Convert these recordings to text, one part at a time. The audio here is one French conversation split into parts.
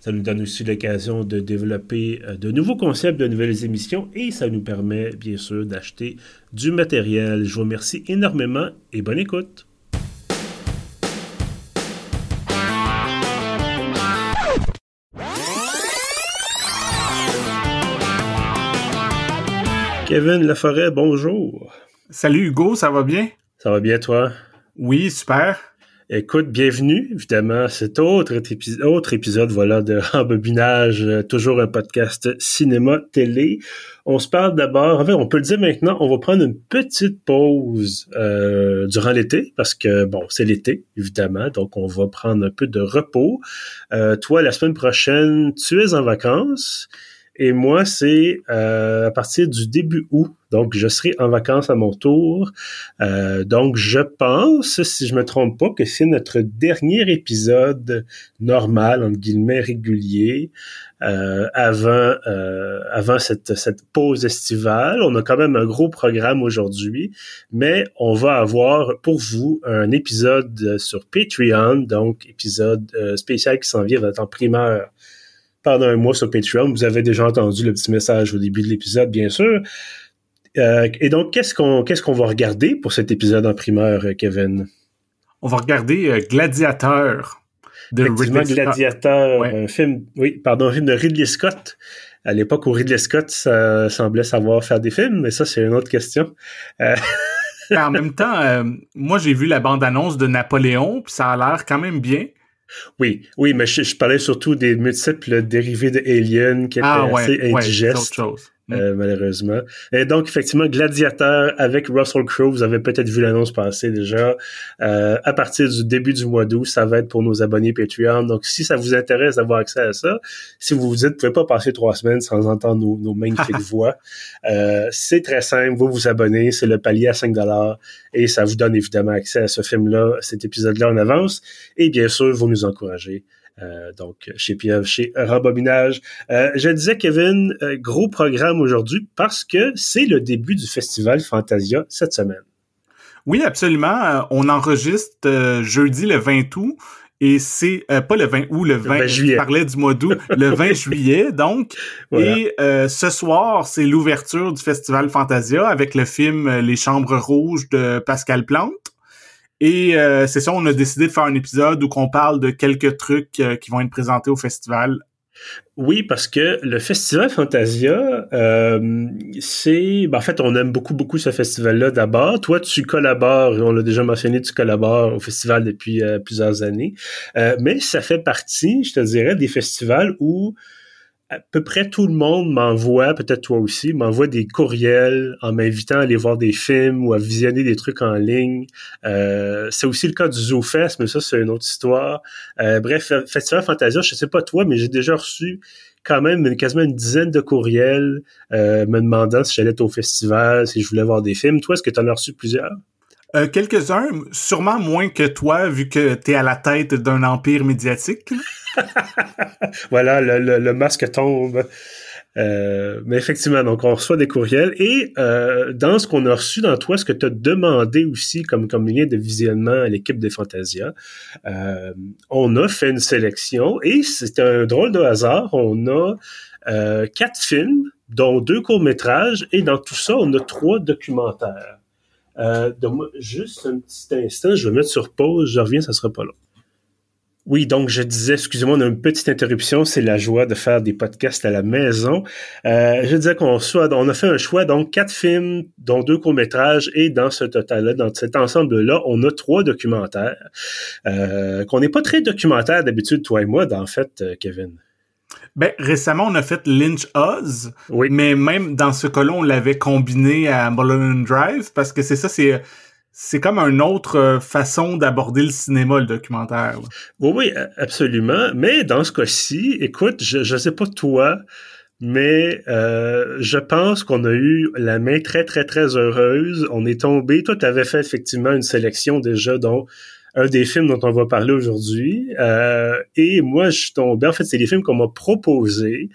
Ça nous donne aussi l'occasion de développer euh, de nouveaux concepts, de nouvelles émissions et ça nous permet bien sûr d'acheter du matériel. Je vous remercie énormément et bonne écoute. Kevin Laforêt, bonjour. Salut Hugo, ça va bien? Ça va bien toi? Oui, super. Écoute, bienvenue, évidemment, cet autre, épisode voilà, de Rembobinage, euh, toujours un podcast cinéma-télé. On se parle d'abord, on peut le dire maintenant, on va prendre une petite pause euh, durant l'été, parce que, bon, c'est l'été, évidemment, donc on va prendre un peu de repos. Euh, toi, la semaine prochaine, tu es en vacances. Et moi, c'est euh, à partir du début août. Donc, je serai en vacances à mon tour. Euh, donc, je pense, si je me trompe pas, que c'est notre dernier épisode normal, entre guillemets, régulier, euh, avant, avant cette, cette pause estivale. On a quand même un gros programme aujourd'hui, mais on va avoir pour vous un épisode sur Patreon, donc épisode spécial qui s'en vient, va en primeur pendant un mois sur Patreon. Vous avez déjà entendu le petit message au début de l'épisode, bien sûr. Euh, et donc, qu'est-ce qu'on qu'est-ce qu'on va regarder pour cet épisode en primeur, euh, Kevin? On va regarder euh, Gladiateur de Ridley Gladiateur, un film, oui, pardon, un film de Ridley Scott. À l'époque où Ridley Scott semblait savoir faire des films, mais ça, c'est une autre question. en même temps, moi, j'ai vu la bande-annonce de Napoléon, puis ça a l'air quand même bien. Oui, oui, mais je, parlais surtout des multiples dérivés de Alien qui étaient ah, assez indigestes. Euh, malheureusement. Et donc, effectivement, Gladiateur avec Russell Crowe, vous avez peut-être vu l'annonce passer déjà. Euh, à partir du début du mois d'août, ça va être pour nos abonnés Patreon. Donc, si ça vous intéresse d'avoir accès à ça, si vous vous dites, vous pouvez pas passer trois semaines sans entendre nos, nos magnifiques voix, euh, c'est très simple. Vous vous abonnez, c'est le palier à 5 dollars et ça vous donne évidemment accès à ce film-là, cet épisode-là en avance. Et bien sûr, vous nous encouragez euh, donc, chez Pierre, chez Rembobinage. Euh, je disais, Kevin, euh, gros programme aujourd'hui parce que c'est le début du festival Fantasia cette semaine. Oui, absolument. On enregistre jeudi le 20 août. Et c'est pas le 20 août, le 20, juillet. Je parlais du mois d'août, le 20 juillet, donc. Et ce soir, c'est l'ouverture du festival Fantasia avec le film Les Chambres Rouges de Pascal Plante. Et euh, c'est ça, on a décidé de faire un épisode où on parle de quelques trucs euh, qui vont être présentés au festival. Oui, parce que le festival Fantasia, euh, c'est... Ben, en fait, on aime beaucoup, beaucoup ce festival-là d'abord. Toi, tu collabores, on l'a déjà mentionné, tu collabores au festival depuis plusieurs années. mais ça fait partie, je te dirais, des festivals où à peu près tout le monde m'envoie, peut-être toi aussi, m'envoie des courriels en m'invitant à aller voir des films ou à visionner des trucs en ligne. Euh, c'est aussi le cas du ZooFest, mais ça, c'est une autre histoire. Euh, bref, Festival Fantasia, je sais pas toi, mais j'ai déjà reçu quand même quasiment une dizaine de courriels euh, me demandant si j'allais être au festival, si je voulais voir des films. Toi, est-ce que tu en as reçu plusieurs? Euh, quelques-uns, sûrement moins que toi, vu que tu es à la tête d'un empire médiatique. voilà, le, masque tombe. Euh, mais effectivement, donc on reçoit des courriels et euh, dans ce qu'on a reçu dans toi, ce que tu as demandé aussi comme, comme lien de visionnement à l'équipe des Fantasia, on a fait une sélection et c'est un drôle de hasard. On a quatre films, dont deux courts-métrages et dans tout ça, on a trois documentaires. Euh, juste un petit instant, je vais mettre sur pause, je reviens, ça sera pas long. Oui, donc je disais, excusez-moi, on a une petite interruption, c'est la joie de faire des podcasts à la maison. Euh, je disais qu'on soit, on a fait un choix, donc quatre films, dont deux courts-métrages, et dans ce total-là, dans cet ensemble-là, on a trois documentaires. Euh, qu'on n'est pas très documentaire d'habitude, toi et moi, en fait, Kevin. Ben, récemment, on a fait Lynch Oz. Oui. Mais même dans ce cas-là, on l'avait combiné à Mulholland Drive parce que c'est ça, c'est c'est comme une autre euh, façon d'aborder le cinéma, le documentaire. Oui, oui, absolument. Mais dans ce cas-ci, écoute, je ne sais pas toi, mais euh, je pense qu'on a eu la main très, très, très heureuse. On est tombé. Toi, tu avais fait effectivement une sélection déjà dont un des films dont on va parler aujourd'hui. Euh, et moi, je suis tombé. En fait, c'est des films qu'on m'a proposés.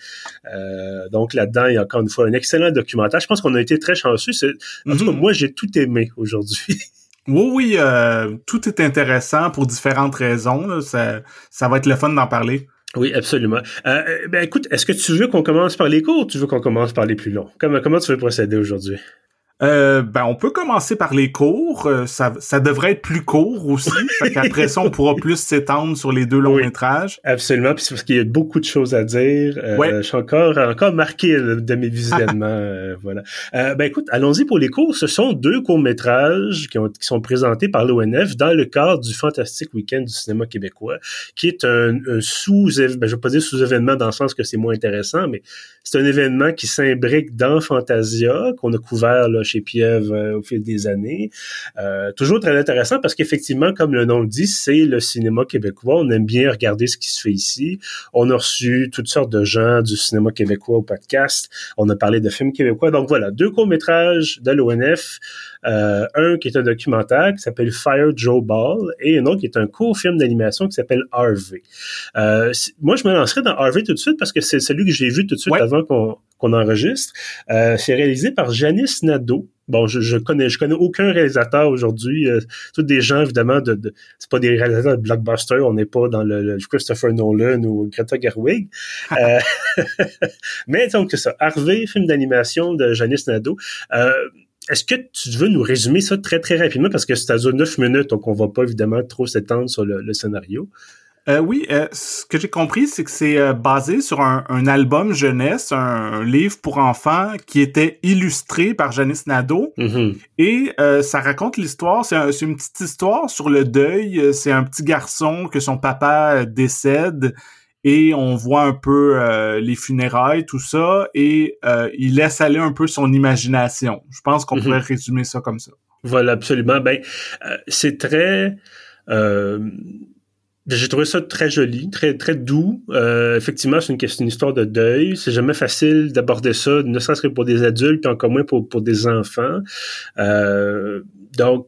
Euh, donc là-dedans, il y a encore une fois un excellent documentaire. Je pense qu'on a été très chanceux. En tout cas, mhm. moi, j'ai tout aimé aujourd'hui. Oui, oui, euh, tout est intéressant pour différentes raisons. Ça, ça va être le fun d'en parler. Oui, absolument. Euh, ben écoute, est-ce que tu veux qu'on commence par les courts ou tu veux qu'on commence par les plus longs? Comment, comment tu veux procéder aujourd'hui? Euh, ben, on peut commencer par les cours. Euh, ça, ça devrait être plus court aussi. Après ça, on pourra plus s'étendre sur les deux longs métrages. Absolument. Puis parce qu'il y a beaucoup de choses à dire. Euh, Je suis encore, encore marqué de mes visionnements. Euh, voilà. ben écoute, allons-y pour les cours. Ce sont deux courts métrages qui, ont, qui sont présentés par l'ONF dans le cadre du Fantastique Week-end du cinéma québécois, qui est un, un sous, ben, je vais pas dire sous-événement dans le sens que c'est moins intéressant, mais c'est un événement qui s'imbrique dans Fantasia qu'on a couvert là, chez Piève euh, au fil des années. Euh, toujours très intéressant parce qu'effectivement, comme le nom le dit, c'est le cinéma québécois. On aime bien regarder ce qui se fait ici. On a reçu toutes sortes de gens du cinéma québécois au podcast. On a parlé de films québécois. Donc voilà, deux courts-métrages de l'ONF. Euh, un qui est un documentaire qui s'appelle Fire Joe Ball et un autre qui est un court film d'animation qui s'appelle Harvey. Euh, moi, je me lancerai dans Harvey tout de suite parce que c'est celui que j'ai vu tout de suite avant qu'on enregistre. Euh, c'est réalisé par Janice Nadeau. Bon, je, je connais je connais aucun réalisateur aujourd'hui. Euh, tous des gens évidemment de, de c'est pas des réalisateurs de blockbuster. On n'est pas dans le, Christopher Nolan ou Greta Gerwig. euh, mais donc c'est ça. Harvey, film d'animation de Janice Nadeau. Euh, est-ce que tu veux nous résumer ça très, très rapidement? Parce que c'est à zone 9 minutes, donc on va pas évidemment trop s'étendre sur le, scénario. Euh, oui, euh, ce que j'ai compris, c'est que c'est euh, basé sur un, album jeunesse, un, livre pour enfants qui était illustré par Janice Nadeau. Mm-hmm. Et ça raconte l'histoire, c'est une petite histoire sur le deuil. C'est un petit garçon que son papa décède et on voit un peu euh, les funérailles, tout ça, et euh, il laisse aller un peu son imagination. Je pense qu'on mhm. pourrait résumer ça comme ça. Voilà, absolument. Ben, euh, c'est très... j'ai trouvé ça très joli, très très doux. effectivement, c'est une, une histoire de deuil. C'est jamais facile d'aborder ça, ne serait-ce que pour des adultes, encore moins pour, pour des enfants. donc,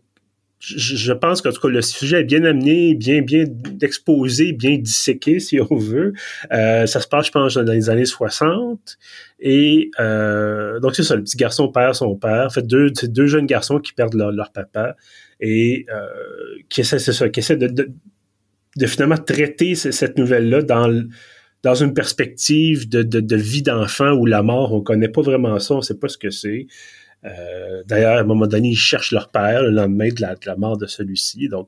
je pense qu'en tout cas, le sujet est bien amené, bien, bien exposé, bien disséqué, si on veut. Euh, ça se passe, je pense, dans les années 60. Et euh, donc, c'est ça, le petit garçon perd son père. En fait, deux, deux jeunes garçons qui perdent leur, leur papa et euh, qui essaient, c'est ça, qui essaient de, de, de, finalement traiter cette nouvelle-là dans dans une perspective de, de, vie d'enfant où la mort, on connaît pas vraiment ça, on sait pas ce que c'est. Euh, d'ailleurs, à un moment donné, ils cherchent leur père le lendemain de la, de la mort de celui-ci. Donc,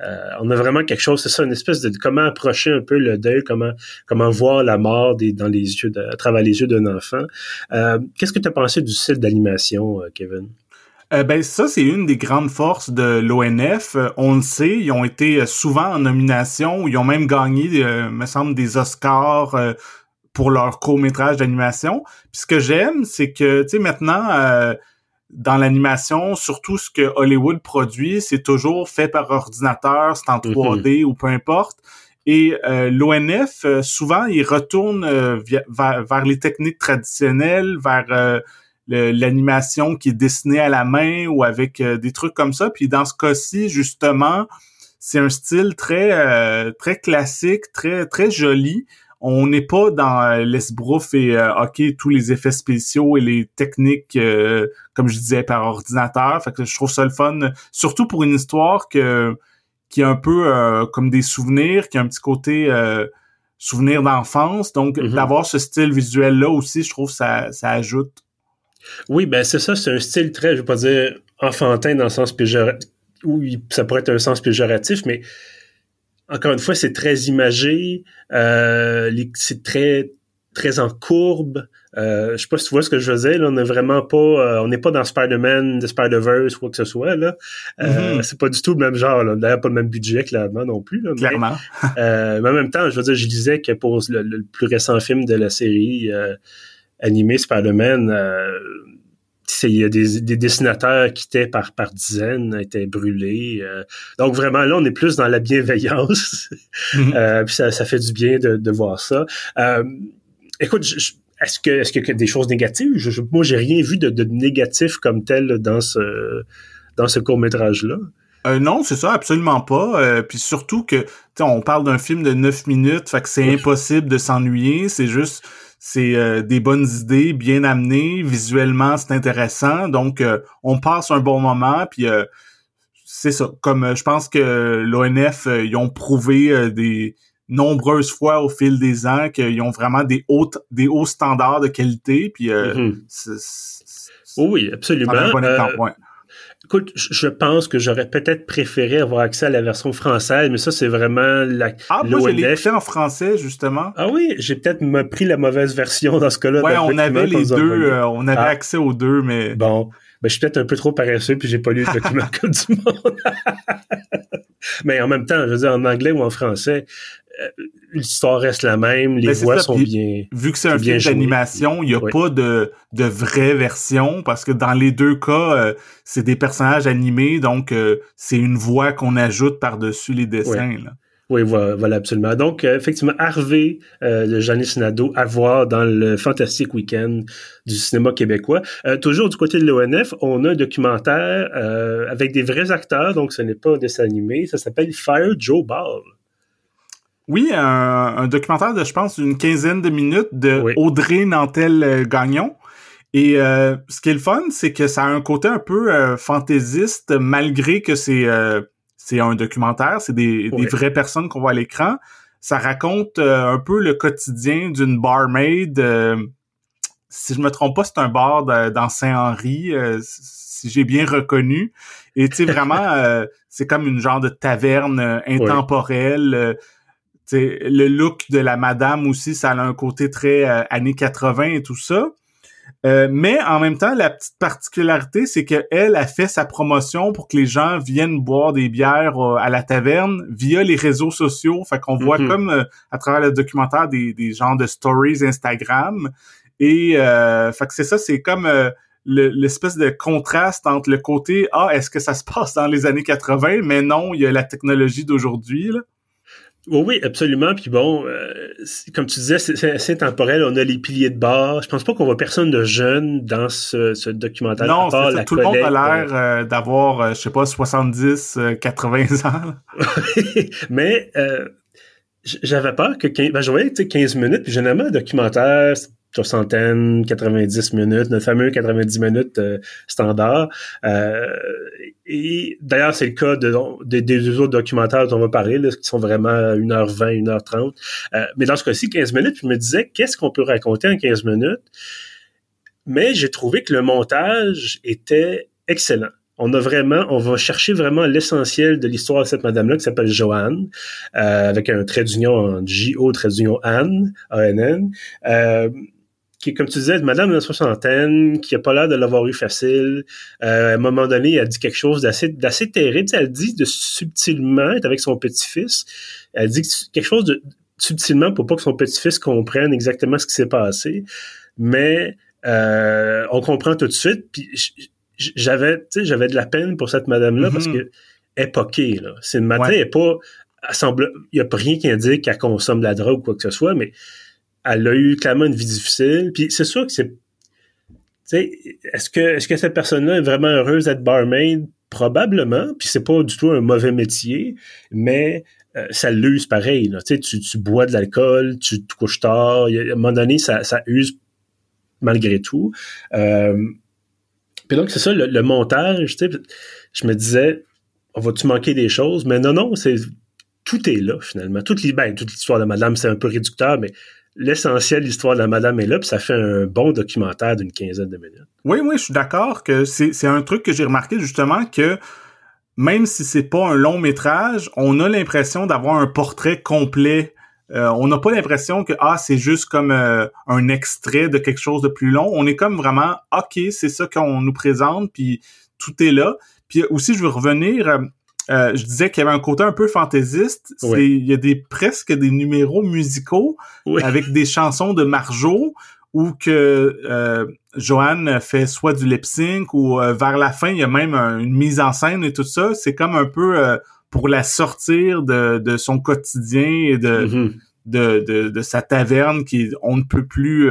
euh, on a vraiment quelque chose, c'est ça, une espèce de comment approcher un peu le deuil, comment comment voir la mort dans les yeux, de, à travers les yeux d'un enfant. Euh, qu'est-ce que tu as pensé du style d'animation, Kevin? Ben ça, c'est une des grandes forces de l'ONF. on le sait, ils ont été souvent en nomination, ils ont même gagné, me semble, des Oscars pour leur court métrage d'animation. Puis ce que j'aime, c'est que, tu sais, maintenant, euh, dans l'animation, surtout ce que Hollywood produit, c'est toujours fait par ordinateur, c'est en 3D mhm. ou peu importe. Et euh, l'ONF, euh, souvent, il retourne vers, vers, les techniques traditionnelles, vers l'animation qui est dessinée à la main ou avec des trucs comme ça. Puis dans ce cas-ci, justement, c'est un style très très classique, très très joli on n'est pas dans euh, l'esbrouf et euh, ok tous les effets spéciaux et les techniques euh, comme je disais par ordinateur fait que je trouve ça le fun surtout pour une histoire que qui est un peu comme des souvenirs qui a un petit côté souvenir d'enfance donc mm-hmm. d'avoir ce style visuel là aussi je trouve ça ça ajoute oui ben c'est ça c'est un style très je vais pas dire enfantin dans le sens péjoratif oui ça pourrait être un sens péjoratif mais encore une fois, c'est très imagé, euh, c'est très très en courbe. Euh, je sais pas si tu vois ce que je faisais. Là, on n'est vraiment pas, euh, on n'est pas dans Spider-Man, The Spider-Verse ou quoi que ce soit. Là, euh, mm-hmm. c'est pas du tout le même genre. D'ailleurs, pas le même budget clairement non plus. Là, Clairement. Mais, mais, en même temps, je veux dire, je disais que pour le, plus récent film de la série animée Spider-Man il y a des, dessinateurs qui étaient par, par dizaines, étaient brûlés. Euh. donc vraiment, là, on est plus dans la bienveillance. Mhm. Euh, puis ça, ça fait du bien de, de voir ça. Euh, écoute, est-ce que est-ce qu'il y a des choses négatives? Je, moi, j'ai rien vu de, de, négatif comme tel dans ce dans ce court-métrage-là. Euh, non, c'est ça, absolument pas. puis surtout que, on parle d'un film de 9 minutes, fait que c'est impossible de s'ennuyer. C'est juste, c'est euh, des bonnes idées, bien amenées, visuellement c'est intéressant, donc euh, on passe un bon moment, puis euh, c'est ça. Comme je pense que l'ONF ils ont prouvé des nombreuses fois au fil des ans qu'ils ont vraiment des hauts des hauts standards de qualité, puis mm-hmm. oui, absolument. Écoute, je pense que j'aurais peut-être préféré avoir accès à la version française, mais ça, c'est vraiment la. Ah, moi, je l'ai en français, justement. Ah oui, j'ai peut-être pris la mauvaise version dans ce cas-là. Ouais, on avait les deux, euh, on avait ah. accès aux deux, mais. Bon. Ben, je suis peut-être un peu trop paresseux, puis j'ai pas lu le document comme du monde. mais en même temps, je veux dire, en anglais ou en français, l'histoire reste la même, les ben, voix sont bien. Vu que c'est un film d'animation, il n'y a pas de, de vraie version parce que dans les deux cas, euh, c'est des personnages animés, donc euh, c'est une voix qu'on ajoute par-dessus les dessins. Oui, voilà, absolument. Donc, effectivement, Harvey de Janice Nadeau à voir dans le fantastique week-end du cinéma québécois. toujours du côté de l'ONF, on a un documentaire avec des vrais acteurs, donc ce n'est pas un dessin animé. Ça s'appelle Fire Joe Ball. Oui, un, documentaire de, je pense, une quinzaine de minutes de Audrey Nantel-Gagnon. Et euh, ce qui est le fun, c'est que ça a un côté un peu euh, fantaisiste, malgré que c'est euh, c'est un documentaire, c'est des, des, vraies personnes qu'on voit à l'écran. Ça raconte un peu le quotidien d'une barmaid. si je me trompe pas, c'est un bar dans Saint-Henri, si j'ai bien reconnu. Et tu sais, vraiment, c'est comme une genre de taverne intemporelle le look de la madame aussi, ça a un côté très euh, années 80 et tout ça. Euh, mais en même temps, la petite particularité, c'est qu'elle a fait sa promotion pour que les gens viennent boire des bières euh, à la taverne via les réseaux sociaux. Fait qu'on voit mm-hmm. comme à travers le documentaire des, des genres de stories Instagram. Et fait que c'est ça, c'est comme l'espèce de contraste entre le côté ah est-ce que ça se passe dans les années 80 mais non il y a la technologie d'aujourd'hui là oui, absolument. Puis bon, euh, comme tu disais, c'est assez temporel. On a les piliers de bar. Je pense pas qu'on voit personne de jeune dans ce, documentaire. Non, c'est tout le monde a l'air euh, d'avoir, euh, je sais pas, 70, 80 ans. Mais j'avais peur que 15, ben, je voyais 15 minutes. Puis généralement, un documentaire, soixantaine, 90 minutes, notre fameux 90 minutes euh, standard. Euh, et d'ailleurs, c'est le cas de, des autres documentaires dont on va parler, là, qui sont vraiment 1h20, 1h30. Euh, mais dans ce cas-ci, 15 minutes, je me disais, qu'est-ce qu'on peut raconter en 15 minutes? Mais j'ai trouvé que le montage était excellent. On a vraiment, on va chercher vraiment l'essentiel de l'histoire de cette madame-là qui s'appelle Joanne, avec un trait d'union en J-O, trait d'union Anne, A-N-N qui comme tu disais, madame de la soixantaine, qui a pas l'air de l'avoir eu facile. Euh, à un moment donné, elle dit quelque chose d'assez, d'assez terrible. elle dit de subtilement être avec son petit-fils. Elle dit quelque chose de subtilement pour pas que son petit-fils comprenne exactement ce qui s'est passé. Mais euh, on comprend tout de suite. Puis j'avais, j'avais de la peine pour cette madame-là parce mm-hmm. que époquée, là. C'est une madame, elle pas, semble, il y a rien qui indique qu'elle consomme de la drogue ou quoi que ce soit, mais elle a eu clairement une vie difficile. Puis c'est sûr que c'est. Est-ce que, est-ce que cette personne-là est vraiment heureuse d'être barmaid? Probablement. Puis c'est pas du tout un mauvais métier, mais euh, ça l'use pareil. Là. Tu, tu bois de l'alcool, tu te couches tard. à un moment donné, ça, ça use malgré tout. Euh, puis donc, c'est ça, le, montage, je me disais, on va-tu manquer des choses? Mais non, non, c'est tout est là, finalement. Toute, ben, toute l'histoire de madame, c'est un peu réducteur, mais l'essentiel l'histoire de la madame est là, puis ça fait un bon documentaire d'une quinzaine de minutes. Oui, oui, je suis d'accord que c'est un truc que j'ai remarqué justement que même si c'est pas un long métrage, on a l'impression d'avoir un portrait complet. Euh, on n'a pas l'impression que ah c'est juste comme euh, un extrait de quelque chose de plus long. On est comme vraiment ok c'est ça qu'on nous présente puis tout est là. Puis aussi je veux revenir euh, je disais qu'il y avait un côté un peu fantaisiste. Il y a des presque des numéros musicaux avec des chansons de Marjo où que euh, Joanne fait soit du lip sync ou euh, vers la fin il y a même une mise en scène et tout ça. C'est comme un peu euh, pour la sortir de, de son quotidien et de, de, de, de, sa taverne qui on ne peut plus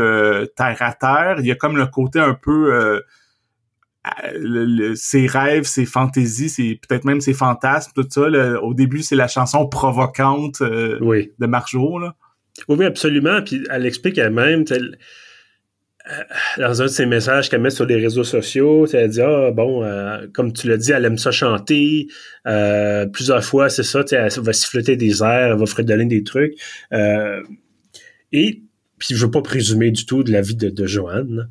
terre à terre. Il y a comme le côté un peu ses rêves, ses fantaisies, peut-être même ses fantasmes, tout ça. au début, c'est la chanson provocante de Marjo. Là. Oui, absolument. Puis elle explique elle-même, euh, dans un de ses messages qu'elle met sur les réseaux sociaux, elle dit ah bon, euh, comme tu l'as dit, elle aime ça chanter. Euh, plusieurs fois, c'est ça, elle va siffler des airs, elle va fredonner des trucs. et puis je veux pas présumer du tout de la vie de, de Joanne,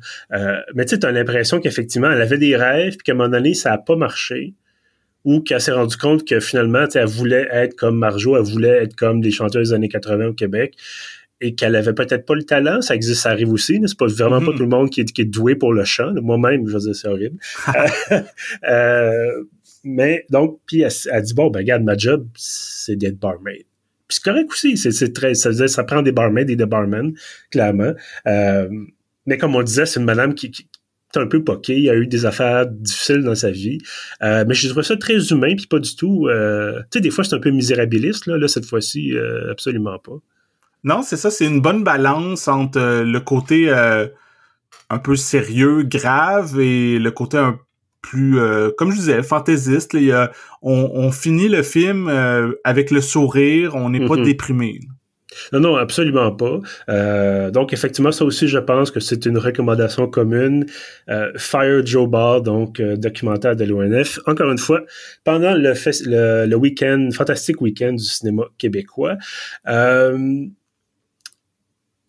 mais tu as l'impression qu'effectivement, elle avait des rêves, puis qu'à un moment donné, ça a pas marché ou qu'elle s'est rendue compte que finalement, elle voulait être comme Marjo, elle voulait être comme des chanteuses des années 80 au Québec et qu'elle avait peut-être pas le talent, ça existe, ça arrive aussi, c'est pas? Vraiment pas mm-hmm. tout le monde qui est, doué pour le chant. Moi-même, je veux dire, c'est horrible. euh, mais donc, puis elle, dit bon, ben regarde, ma job, c'est d'être barmaid. Puis c'est correct aussi, c'est très, ça, ça prend des barmaids et des barmen, clairement. Euh, mais comme on disait, c'est une madame qui, un peu poqué, il a eu des affaires difficiles dans sa vie, euh, mais je trouve ça très humain puis pas du tout. Euh, tu sais, des fois c'est un peu misérabiliste là, là cette fois-ci absolument pas. Non, c'est ça, c'est une bonne balance entre le côté un peu sérieux, grave et le côté un plus, comme je disais, fantaisiste. on, finit le film avec le sourire, on n'est pas mm-hmm. déprimé. Non, non, absolument pas. Euh, donc, effectivement, ça aussi, je pense que c'est une recommandation commune. Euh, Fire Joe Ball, donc euh, documentaire de l'ONF. Encore une fois, pendant le, le, le week-end, fantastique week-end du cinéma québécois.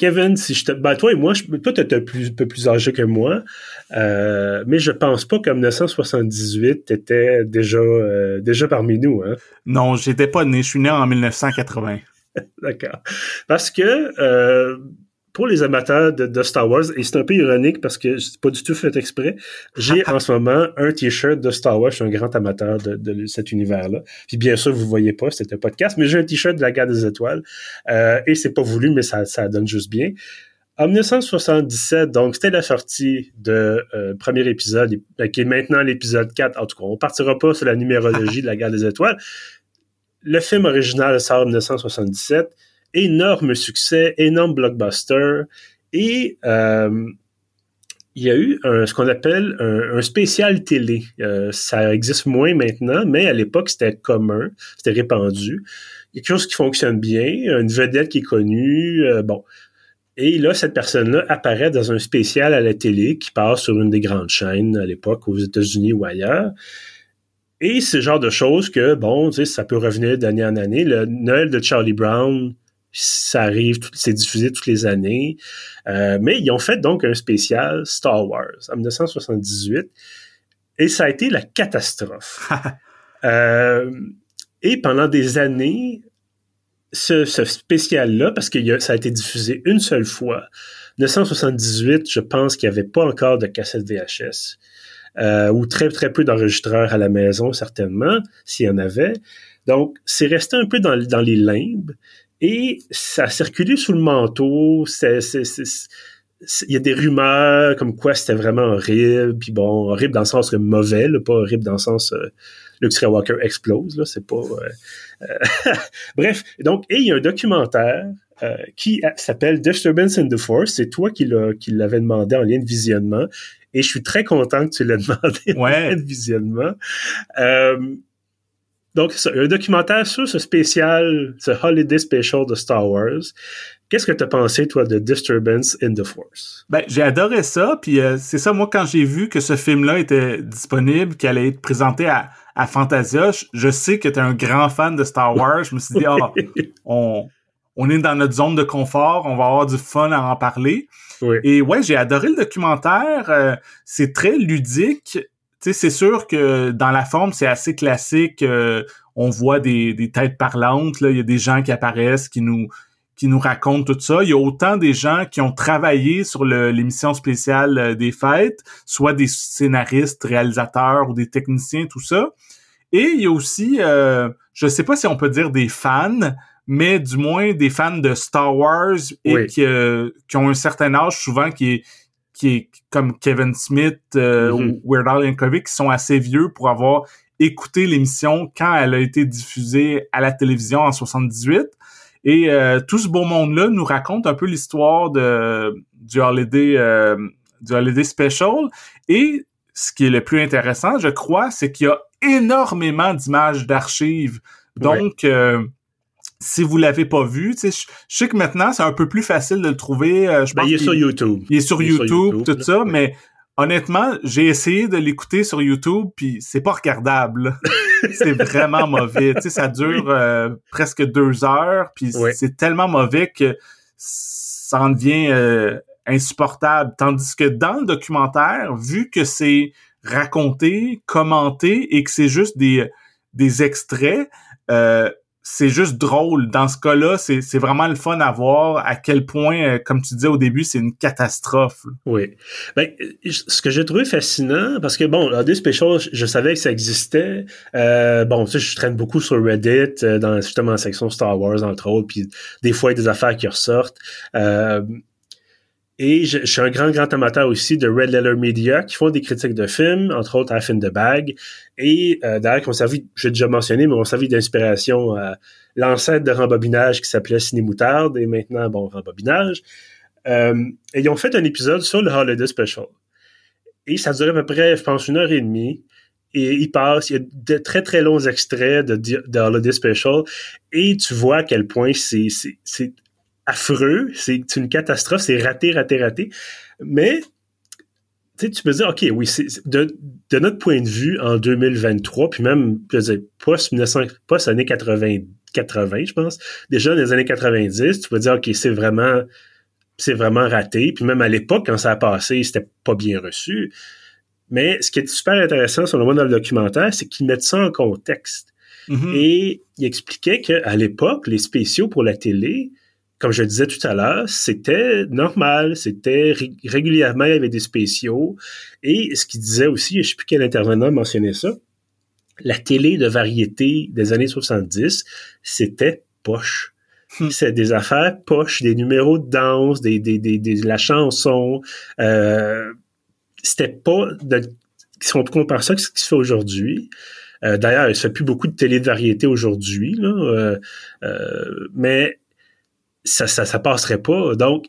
Kevin, si je te. Ben, toi et moi, je, toi, un, plus, un peu plus âgé que moi, mais je pense pas qu'en 1978, t'étais déjà, déjà parmi nous. Hein? Non, j'étais pas né. Je suis né en 1980. D'accord. Parce que euh, pour les amateurs de, Star Wars, et c'est un peu ironique parce que c'est pas du tout fait exprès, j'ai en ce moment un t-shirt de Star Wars, je suis un grand amateur de, cet univers-là. Puis bien sûr, vous voyez pas, c'était un podcast, mais j'ai un t-shirt de la Guerre des Étoiles. Euh, et c'est pas voulu, mais ça, ça donne juste bien. En 1977, donc c'était la sortie de euh, premier épisode, qui est maintenant l'épisode 4. En tout cas, on partira pas sur la numérologie de la Guerre des Étoiles, le film original sort en 1977. Énorme succès, énorme blockbuster. Et euh, il y a eu ce qu'on appelle un, spécial télé. Euh, ça existe moins maintenant, mais à l'époque, c'était commun, c'était répandu. Quelque chose qui fonctionne bien, une vedette qui est connue, euh, bon. Et là, cette personne-là apparaît dans un spécial à la télé qui passe sur une des grandes chaînes à l'époque aux États-Unis ou ailleurs. Et c'est le genre de choses que, bon, tu sais, ça peut revenir d'année en année. Le Noël de Charlie Brown, ça arrive, c'est diffusé toutes les années. Euh, mais ils ont fait donc un spécial Star Wars en 1978 et ça a été la catastrophe. euh, et pendant des années, ce, ce spécial-là, parce que ça a été diffusé une seule fois, 1978, je pense qu'il n'y avait pas encore de cassette VHS. Euh, ou très, très peu d'enregistreurs à la maison, certainement, s'il y en avait. Donc, c'est resté un peu dans, dans les limbes et ça a circulé sous le manteau. Il y a des rumeurs comme quoi c'était vraiment horrible, puis bon, horrible dans le sens mauvais, pas horrible dans le sens euh, Luke Skywalker explose, là, c'est pas... Euh, euh Bref, donc, et il y a un documentaire euh, qui s'appelle Disturbance in the Force, c'est toi qui l'avais demandé en lien de visionnement, et je suis très content que tu l'aies demandé ouais. de visionnement. Donc, un documentaire sur ce spécial, ce Holiday Special de Star Wars. Qu'est-ce que tu as pensé, toi, de Disturbance in the Force? Ben, j'ai adoré ça, puis euh, c'est ça, moi, quand j'ai vu que ce film-là était disponible, qu'il allait être présenté à, à Fantasia, je, sais que tu es un grand fan de Star Wars. Je me suis dit, ah, on, on est dans notre zone de confort, on va avoir du fun à en parler. Et ouais, j'ai adoré le documentaire. Euh, c'est très ludique. Tu sais, c'est sûr que dans la forme, c'est assez classique. Euh, on voit des, des, têtes parlantes. Là, il y a des gens qui apparaissent, qui nous qui nous racontent tout ça. Il y a autant des gens qui ont travaillé sur l'émission spéciale euh, des fêtes, soit des scénaristes, réalisateurs ou des techniciens, tout ça. Et il y a aussi, euh, je sais pas si on peut dire des fans, mais du moins des fans de Star Wars et qui, qui ont un certain âge souvent qui est qui est comme Kevin Smith euh, mm-hmm. ou Weird Al Yankovic qui sont assez vieux pour avoir écouté l'émission quand elle a été diffusée à la télévision en 78 et euh, tout ce beau monde là nous raconte un peu l'histoire de du holiday euh, du holiday special. Et ce qui est le plus intéressant je crois c'est qu'il y a énormément d'images d'archives. Donc si vous l'avez pas vu, je, je sais que maintenant c'est un peu plus facile de le trouver. Euh, je ben, il est sur YouTube. Il est sur, YouTube, tout ça, mais honnêtement, j'ai essayé de l'écouter sur YouTube, puis c'est pas regardable. c'est vraiment mauvais. Tu sais, ça dure euh, presque deux heures, puis c'est tellement mauvais que ça en devient euh, insupportable. Tandis que dans le documentaire, vu que c'est raconté, commenté et que c'est juste des des extraits, euh, c'est juste drôle. Dans ce cas-là, c'est vraiment le fun à voir à quel point, euh, comme tu disais au début, c'est une catastrophe. Oui. Ben, ce que j'ai trouvé fascinant, parce que bon, AD Special, je savais que ça existait. Euh, bon, tu sais, je traîne beaucoup sur Reddit, euh, dans justement la section Star Wars, entre autres, puis des fois, il y a des affaires qui ressortent. Euh, et je, suis un grand, grand amateur aussi de Red Letter Media qui font des critiques de films, entre autres à Fin de Bag. Et euh, d'ailleurs, qu'on servi, j'ai déjà mentionné, mais on servi d'inspiration à l'ancêtre de rembobinage qui s'appelait Cinémoutarde et maintenant, bon, rembobinage. Euh, et ils ont fait un épisode sur le Holiday Special. Et ça durait à peu près, je pense, une heure et demie. Et il passe, il y a de très très longs extraits de, de Holiday Special. Et tu vois à quel point c'est affreux, c'est une catastrophe, c'est raté, raté, raté. Mais tu peux dire, OK, oui, de, de, notre point de vue, en 2023, puis même, je veux dire, post-1900, post-années 80, 80, je pense, déjà dans les années 90, tu peux dire, OK, c'est vraiment, c'est vraiment raté. Puis même à l'époque, quand ça a passé, c'était pas bien reçu. Mais ce qui est super intéressant, sur le moins dans le documentaire, c'est qu'ils mettent ça en contexte. Mm-hmm. Et il expliquait qu'à l'époque, les spéciaux pour la télé, comme je le disais tout à l'heure, c'était normal, c'était régulièrement, il y avait des spéciaux. Et ce qu'il disait aussi, je ne sais plus quel intervenant mentionnait ça, la télé de variété des années 70, c'était poche. Hmm. C'est des affaires poches, des numéros de danse, des, des, des, de la chanson. Euh, c'était pas de, si on compare ça avec ce qui se fait aujourd'hui. Euh, D'ailleurs, il se fait plus beaucoup de télé de variété aujourd'hui, euh, euh, mais ça, ça, ça passerait pas. Donc,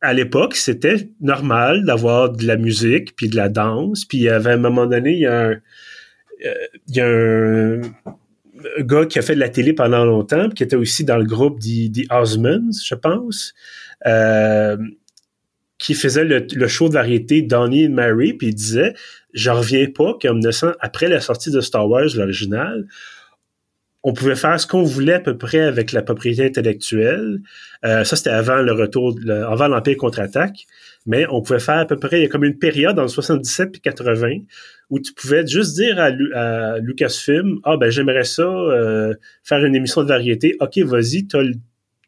à l'époque, c'était normal d'avoir de la musique puis de la danse. Puis il y avait un moment donné, il y a un, euh, il y a un, gars qui a fait de la télé pendant longtemps, qui était aussi dans le groupe des Osmonds, je pense, euh, qui faisait le, show de variété Donnie and Mary, puis il disait, je reviens pas qu'en 1900, après la sortie de Star Wars, l'original, on pouvait faire ce qu'on voulait à peu près avec la propriété intellectuelle. Euh, ça, c'était avant le retour, avant l'Empire contre-attaque. Mais on pouvait faire à peu près, il y a comme une période en 77 puis 80 où tu pouvais juste dire à, Lucasfilm, ah ben j'aimerais ça euh, faire une émission de variété. Ok, vas-y, t'as le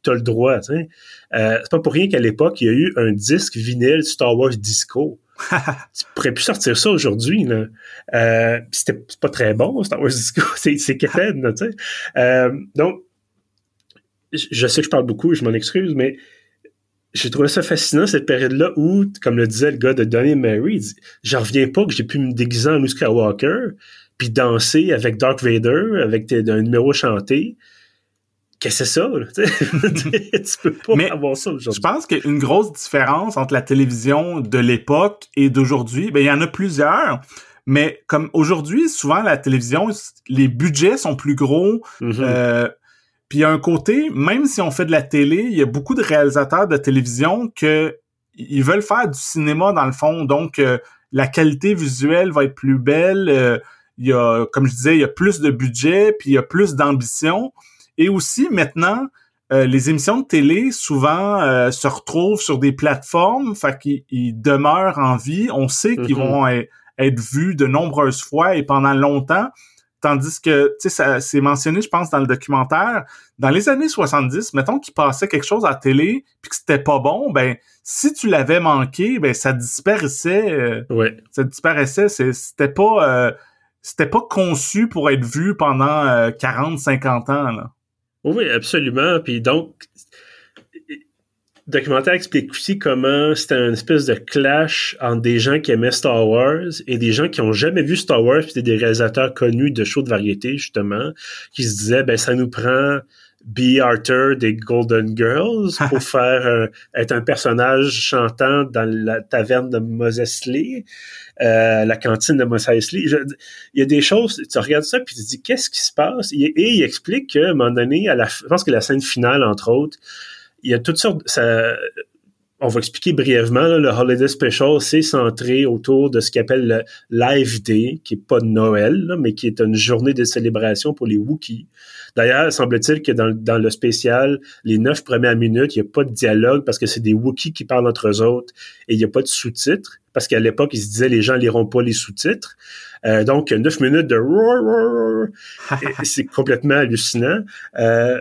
as le droit. Euh, c'est pas pour rien qu'à l'époque, il y a eu un disque vinyle Star Wars Disco. tu pourrais plus sortir ça aujourd'hui. Euh, c'était pas très bon, Star Wars Disco. C'est, c'est tu sais. Euh, donc, je sais que je parle beaucoup je m'en excuse, mais j'ai trouvé ça fascinant, cette période-là où, comme le disait le gars de Donnie Mary, j'en reviens pas que j'ai pu me déguiser en Luke Skywalker puis danser avec Dark Vader, avec un numéro chanté qu'est-ce que c'est ça? tu peux pas avoir ça aujourd'hui. Je pense qu'une grosse différence entre la télévision de l'époque et d'aujourd'hui, ben il y en a plusieurs. Mais comme aujourd'hui, souvent la télévision, les budgets sont plus gros. Mm-hmm. Euh, puis il y a un côté, même si on fait de la télé, il y a beaucoup de réalisateurs de télévision que ils veulent faire du cinéma dans le fond. Donc euh, la qualité visuelle va être plus belle. Euh, il y a, comme je disais, il y a plus de budget, puis il y a plus d'ambition. Et aussi, maintenant, euh, les émissions de télé, souvent, euh, se retrouvent sur des plateformes, fait qu'ils demeurent en vie. On sait qu'ils mm-hmm. vont être, vus de nombreuses fois et pendant longtemps. Tandis que, tu sais, c'est mentionné, je pense, dans le documentaire, dans les années 70, mettons qu'il passait quelque chose à la télé puis que c'était pas bon, ben, si tu l'avais manqué, ben, ça disparaissait. Euh, ouais. Ça disparaissait. C'était pas, c'était pas conçu pour être vu pendant 40, 50 ans, là. Oui, absolument. Puis donc, le documentaire explique aussi comment c'était une espèce de clash entre des gens qui aimaient Star Wars et des gens qui ont jamais vu Star Wars, puis des réalisateurs connus de shows de variété, justement, qui se disaient, ben, ça nous prend B. Arthur des Golden Girls pour faire être un personnage chantant dans la taverne de Moses Lee, euh, la cantine de Moses Lee. il y a des choses, tu regardes ça puis tu te dis qu'est-ce qui se passe? Et, il explique qu'à un moment donné, à la, je pense que la scène finale entre autres, il y a toutes sortes. Ça, on va expliquer brièvement. le Holiday Special, c'est centré autour de ce qu'il appelle le Live Day, qui est pas Noël, mais qui est une journée de célébration pour les Wookiees. D'ailleurs, semble-t-il que dans, dans, le spécial, les neuf premières minutes, il n'y a pas de dialogue parce que c'est des Wookiees qui parlent entre eux autres et il n'y a pas de sous-titres. Parce qu'à l'époque, ils se disaient les gens liront pas les sous-titres. Euh, donc, neuf minutes de c'est complètement hallucinant. Euh,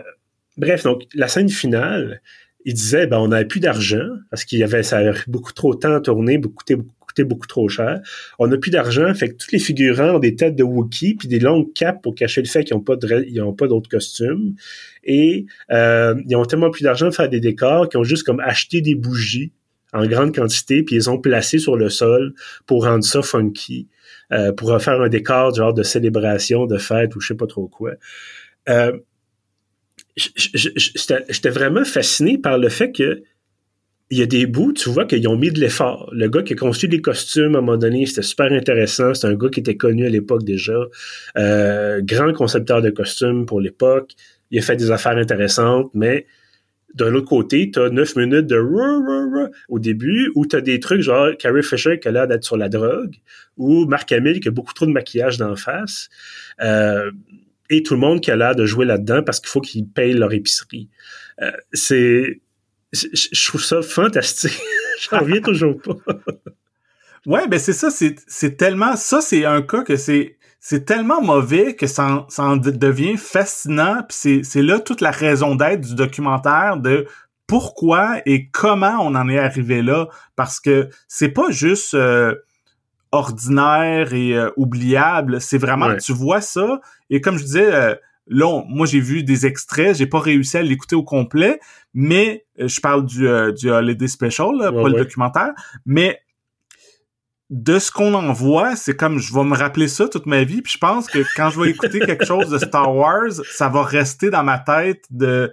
Bref, donc la scène finale, il disait ben on n'avait plus d'argent parce qu'il y avait ça avait beaucoup trop de temps à tourner, beaucoup, coûté beaucoup trop cher. On n'a plus d'argent, fait que tous les figurants ont des têtes de Wookiee puis des longues capes pour cacher le fait qu'ils n'ont pas de, ils ont pas d'autres costumes et euh, ils ont tellement plus d'argent de faire des décors qu'ils ont juste comme acheté des bougies en grande quantité puis ils ont placé sur le sol pour rendre ça funky, euh, pour faire un décor genre de célébration, de fête ou je sais pas trop quoi. Euh, j'étais vraiment fasciné par le fait que il y a des bouts, tu vois, qu'ils ont mis de l'effort. Le gars qui a construit les costumes, à un moment donné, c'était super intéressant. C'est un gars qui était connu à l'époque déjà. Euh, grand concepteur de costumes pour l'époque. Il a fait des affaires intéressantes, mais de l'autre côté, tu as neuf minutes de au début, où tu as des trucs genre Carrie Fisher qui a l'air d'être sur la drogue, ou Marc Hamill qui a beaucoup trop de maquillage d'en face. Euh, et tout le monde qui a l'air de jouer là-dedans parce qu'il faut qu'ils payent leur épicerie. Euh, c'est, je trouve ça fantastique. J'en reviens toujours pas. ouais, ben c'est ça, c'est tellement, ça c'est un cas que c'est c'est tellement mauvais que ça en, ça en devient fascinant. Puis c'est là toute la raison d'être du documentaire de pourquoi et comment on en est arrivé là. Parce que c'est pas juste euh, ordinaire et euh, oubliable. C'est vraiment, tu vois ça? Et comme je disais, euh, là, moi, j'ai vu des extraits. J'ai pas réussi à l'écouter au complet, mais euh, je parle du, du Holiday Special, pas le documentaire. Mais de ce qu'on en voit, c'est comme je vais me rappeler ça toute ma vie. Puis je pense que quand je vais écouter quelque chose de Star Wars, ça va rester dans ma tête de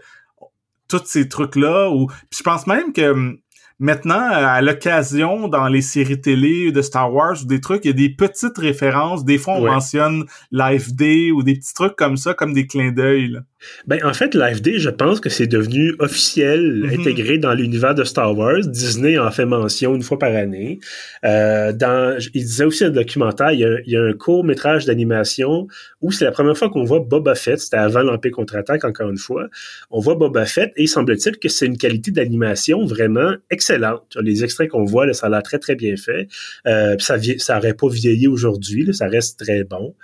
tous ces trucs-là. Ou puis je pense même que hum, Maintenant, euh, à l'occasion, dans les séries télé de Star Wars ou des trucs, il y a des petites références. Des fois, on mentionne Life Day ou des petits trucs comme ça, comme des clins d'œil. Ben, en fait, Day, je pense que c'est devenu officiel, mhm. intégré dans l'univers de Star Wars. Disney en fait mention une fois par année. Euh, dans, il disait aussi un documentaire, il y a, un court métrage d'animation où c'est la première fois qu'on voit Boba Fett. C'était avant l'Empire contre-attaque, encore une fois. On voit Boba Fett et il semble-t-il que c'est une qualité d'animation vraiment excellente. Les extraits qu'on voit, là, ça a l'air très, très bien fait. Euh, ça, ça aurait pas vieilli aujourd'hui, ça reste très bon.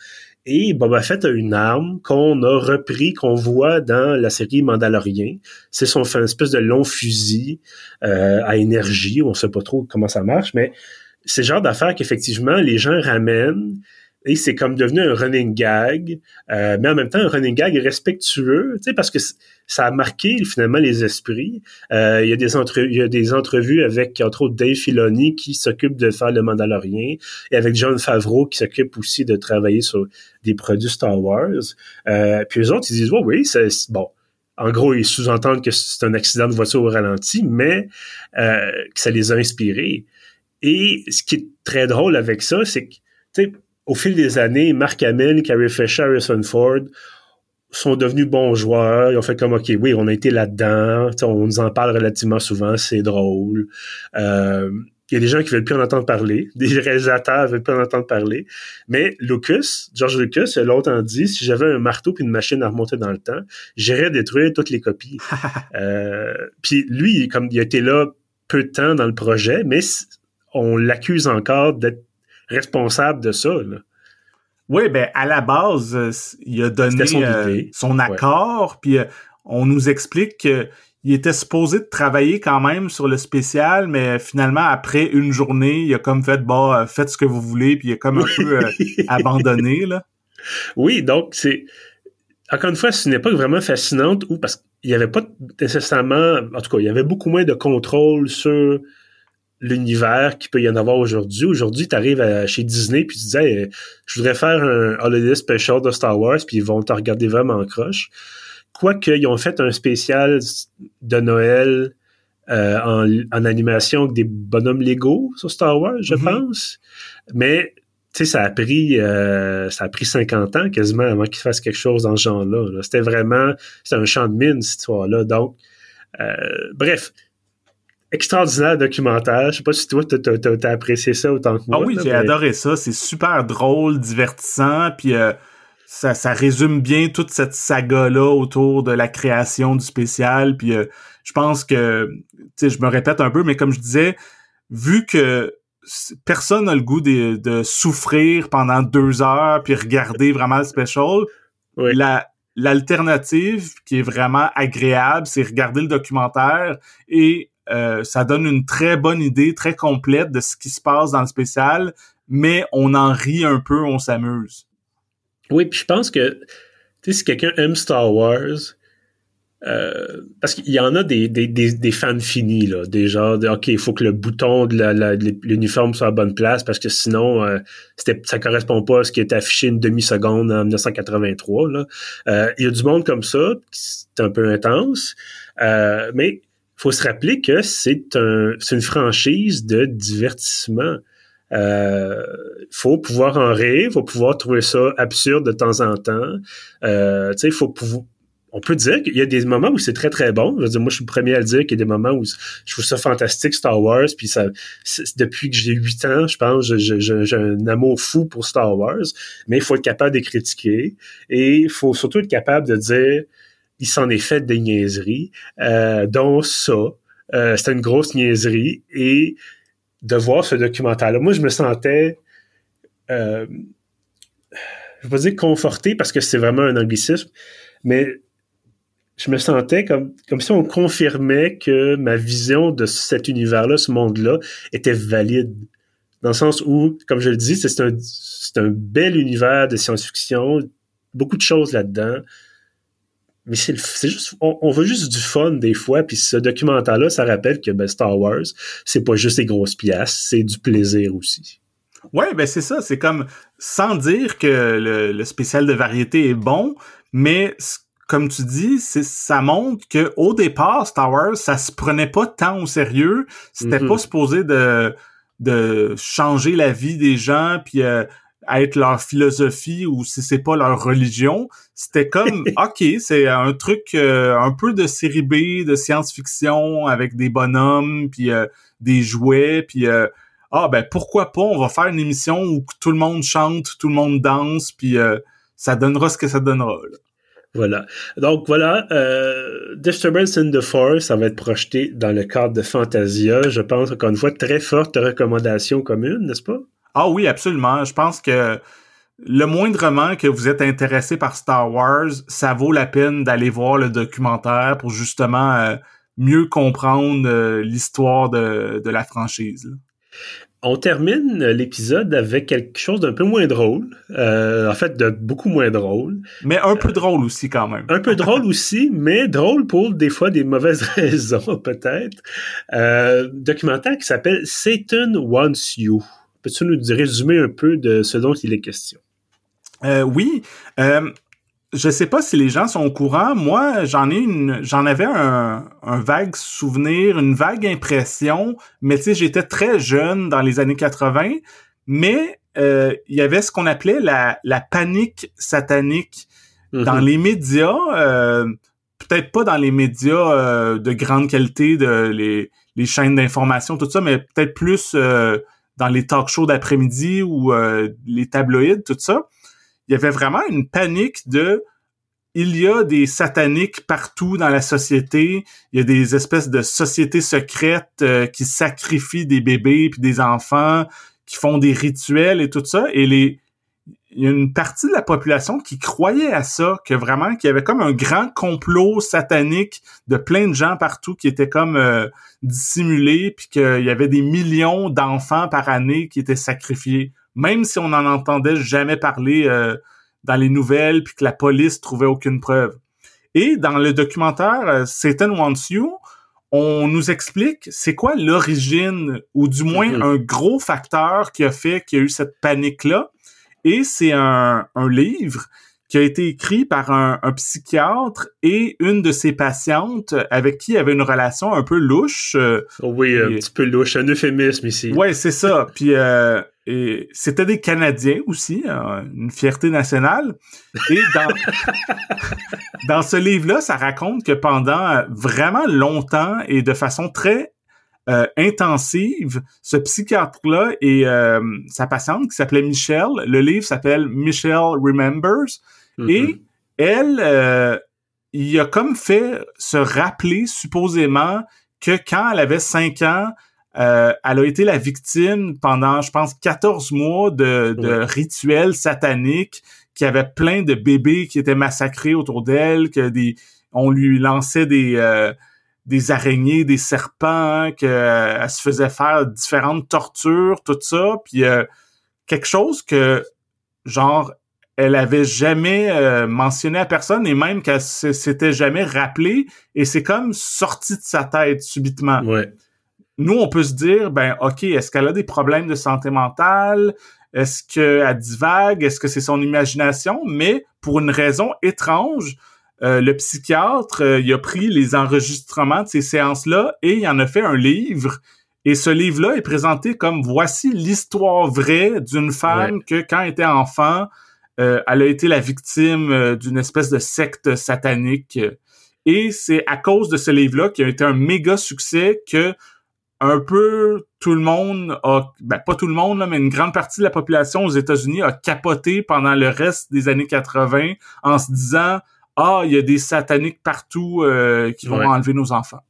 Et Boba Fett a une arme qu'on a repris, qu'on voit dans la série Mandalorian. C'est son une espèce de long fusil euh, à énergie. On sait pas trop comment ça marche, mais c'est le genre d'affaires qu'effectivement les gens ramènent et c'est comme devenu un running gag, euh, mais en même temps un running gag respectueux, parce que ça a marqué finalement les esprits. Euh, il, y a des entre, il y a des entrevues avec entre autres Dave Filoni qui s'occupe de faire le Mandalorien et avec John Favreau qui s'occupe aussi de travailler sur des produits Star Wars. Euh, puis eux autres ils disent ouais, oui c'est bon. En gros, ils sous-entendent que c'est un accident de voiture au ralenti, mais euh, que ça les a inspirés. Et ce qui est très drôle avec ça, c'est que, tu sais, au fil des années, Mark Hamill, Carrie Fisher, Harrison Ford sont devenus bons joueurs. Ils ont fait comme, OK, oui, on a été là-dedans. On nous en parle relativement souvent. C'est drôle. Euh, il y a des gens qui veulent plus en entendre parler. Des réalisateurs veulent plus en entendre parler. Mais Lucas, George Lucas, longtemps dit, si j'avais un marteau puis une machine à remonter dans le temps, j'irais détruire toutes les copies. euh, puis lui, comme il a été là peu de temps dans le projet, mais on l'accuse encore d'être responsable de ça. Oui, ben à la base, euh, il a donné son, euh, accord, puis euh, on nous explique qu'il était supposé de travailler quand même sur le spécial, mais finalement, après une journée, il a comme fait, bah, faites ce que vous voulez, puis il a comme un peu abandonné, là. Oui, donc c'est encore une fois, c'est une époque vraiment fascinante où, parce qu'il n'y avait pas nécessairement, en tout cas, il y avait beaucoup moins de contrôle sur l'univers qu'il peut y en avoir aujourd'hui. Aujourd'hui, tu arrives chez Disney puis tu disais je voudrais faire un holiday special de Star Wars puis ils vont te regarder vraiment en croche. Quoique ils ont fait un spécial de Noël euh, en, animation avec des bonhommes Lego sur Star Wars, je mm-hmm. pense. Mais tu sais, ça a pris euh, ça a pris 50 ans quasiment avant qu'ils fassent quelque chose dans ce genre-là. C'était vraiment c'était un champ de mine cette histoire-là. Donc, euh, bref, extraordinaire documentaire. Je sais pas si toi, t'as as, apprécié ça autant que moi. Ah oui, j'ai adoré ça. C'est super drôle, divertissant, puis euh, ça, ça résume bien toute cette saga-là autour de la création du spécial. Puis euh, je pense que, tu sais, je me répète un peu, mais comme je disais, vu que personne n'a le goût de, de, souffrir pendant deux heures puis regarder vraiment le special, la l'alternative qui est vraiment agréable, c'est regarder le documentaire et euh, ça donne une très bonne idée, très complète de ce qui se passe dans le spécial, mais on en rit un peu, on s'amuse. Oui, puis je pense que si quelqu'un aime Star Wars, euh, parce qu'il y en a des, des, des, fans finis, là, des gens OK, il faut que le bouton de l'uniforme soit à bonne place parce que sinon, euh, ça correspond pas à ce qui est affiché une demi-seconde en 1983. Là. Euh, il y a du monde comme ça, c'est un peu intense, mais faut se rappeler que c'est un, une franchise de divertissement. Euh, faut pouvoir en rire, faut pouvoir trouver ça absurde de temps en temps. Euh, tu sais, faut on peut dire qu'il y a des moments où c'est très très bon. Je veux dire, moi, je suis le premier à le dire qu'il y a des moments où je trouve ça fantastique Star Wars. Puis ça, depuis que j'ai 8 ans, je pense, j'ai un amour fou pour Star Wars. Mais il faut être capable de critiquer et il faut surtout être capable de dire il s'en est fait des niaiseries, euh, dont ça. Euh, c'était une grosse niaiserie. Et de voir ce documentaire-là, moi, je me sentais... Euh, je vais pas dire conforté parce que c'est vraiment un anglicisme, mais je me sentais comme, comme si on confirmait que ma vision de cet univers-là, ce monde-là, était valide. Dans le sens où, comme je le dis, c'est un, un bel univers de science-fiction, beaucoup de choses là-dedans mais c'est juste on, veut juste du fun des fois puis ce documentaire là ça rappelle que ben, Star Wars c'est pas juste des grosses pièces c'est du plaisir aussi ouais ben c'est ça c'est comme sans dire que le, spécial de variété est bon mais comme tu dis c'est ça montre que au départ Star Wars ça se prenait pas tant au sérieux c'était mm-hmm. pas supposé de de changer la vie des gens puis euh, être leur philosophie ou si c'est pas leur religion. C'était comme, OK, c'est un truc euh, un peu de série B, de science-fiction avec des bonhommes, puis euh, des jouets, puis euh, ah ben pourquoi pas, on va faire une émission où tout le monde chante, tout le monde danse, puis ça donnera ce que ça donnera. Voilà. Donc voilà, Disturbance in the Forest, ça va être projeté dans le cadre de Fantasia. Je pense encore une fois très forte recommandation commune, n'est-ce pas? Ah oui, absolument. Je pense que le moindrement que vous êtes intéressé par Star Wars, ça vaut la peine d'aller voir le documentaire pour justement euh, mieux comprendre euh, l'histoire de, la franchise. On termine l'épisode avec quelque chose d'un peu moins drôle. Euh, en fait, de beaucoup moins drôle. Mais un peu drôle aussi quand même. Un peu drôle aussi, mais drôle pour des fois des mauvaises raisons peut-être. documentaire qui s'appelle Satan Wants You. Peux-tu nous résumer un peu de ce dont il est question? Euh, oui. Euh, je sais pas si les gens sont au courant. Moi, j'en ai une, j'en avais un, vague souvenir, une vague impression, mais tu sais, j'étais très jeune dans les années 80, mais euh, il y avait ce qu'on appelait la, panique satanique dans mhm. les médias, euh, peut-être pas dans les médias de grande qualité, de les, les chaînes d'information, tout ça, mais peut-être plus dans les talk shows d'après-midi ou euh, les tabloïds, tout ça, il y avait vraiment une panique de il y a des sataniques partout dans la société, il y a des espèces de sociétés secrètes euh, qui sacrifient des bébés puis des enfants, qui font des rituels et tout ça. Et les il y a une partie de la population qui croyait à ça, que vraiment qu'il y avait comme un grand complot satanique de plein de gens partout qui étaient comme euh, dissimulés, puis qu'il y avait des millions d'enfants par année qui étaient sacrifiés, même si on n'en entendait jamais parler euh, dans les nouvelles, puis que la police trouvait aucune preuve. Et dans le documentaire euh, Satan Wants You, on nous explique c'est quoi l'origine, ou du moins mm-hmm. un gros facteur qui a fait qu'il y a eu cette panique-là. Et c'est un, un livre qui a été écrit par un, psychiatre et une de ses patientes avec qui il avait une relation un peu louche. Euh, oh oui, un petit peu louche, un euphémisme ici. Ouais, c'est ça. Puis euh, et c'était des Canadiens aussi, euh, une fierté nationale. Et dans, dans ce livre-là, ça raconte que pendant vraiment longtemps et de façon très intensive, ce psychiatre-là et sa patiente qui s'appelait Michelle, le livre s'appelle Michelle Remembers, et mm-hmm. elle, euh, il a comme fait se rappeler supposément que quand elle avait 5 ans, euh, elle a été la victime pendant, je pense, 14 mois de, rituels sataniques, qui avait plein de bébés qui étaient massacrés autour d'elle, que des, on lui lançait des, euh, des araignées, des serpents, qu'elle se faisait faire différentes tortures, tout ça, puis quelque chose que, genre, elle avait jamais euh, mentionné à personne et même qu'elle s'était jamais rappelé et c'est comme sorti de sa tête subitement. Nous, on peut se dire, ben, OK, est-ce qu'elle a des problèmes de santé mentale? Est-ce qu'elle divague? Est-ce que c'est son imagination? Mais pour une raison étrange, euh, le psychiatre, euh, il a pris les enregistrements de ces séances-là et il en a fait un livre. Et ce livre-là est présenté comme voici l'histoire vraie d'une femme que quand elle était enfant, euh, elle a été la victime euh, d'une espèce de secte satanique. Et c'est à cause de ce livre-là qui a été un méga succès que un peu tout le monde a, ben pas tout le monde, mais une grande partie de la population aux États-Unis a capoté pendant le reste des années 80 en se disant ah il y a des sataniques partout euh, qui vont enlever nos enfants.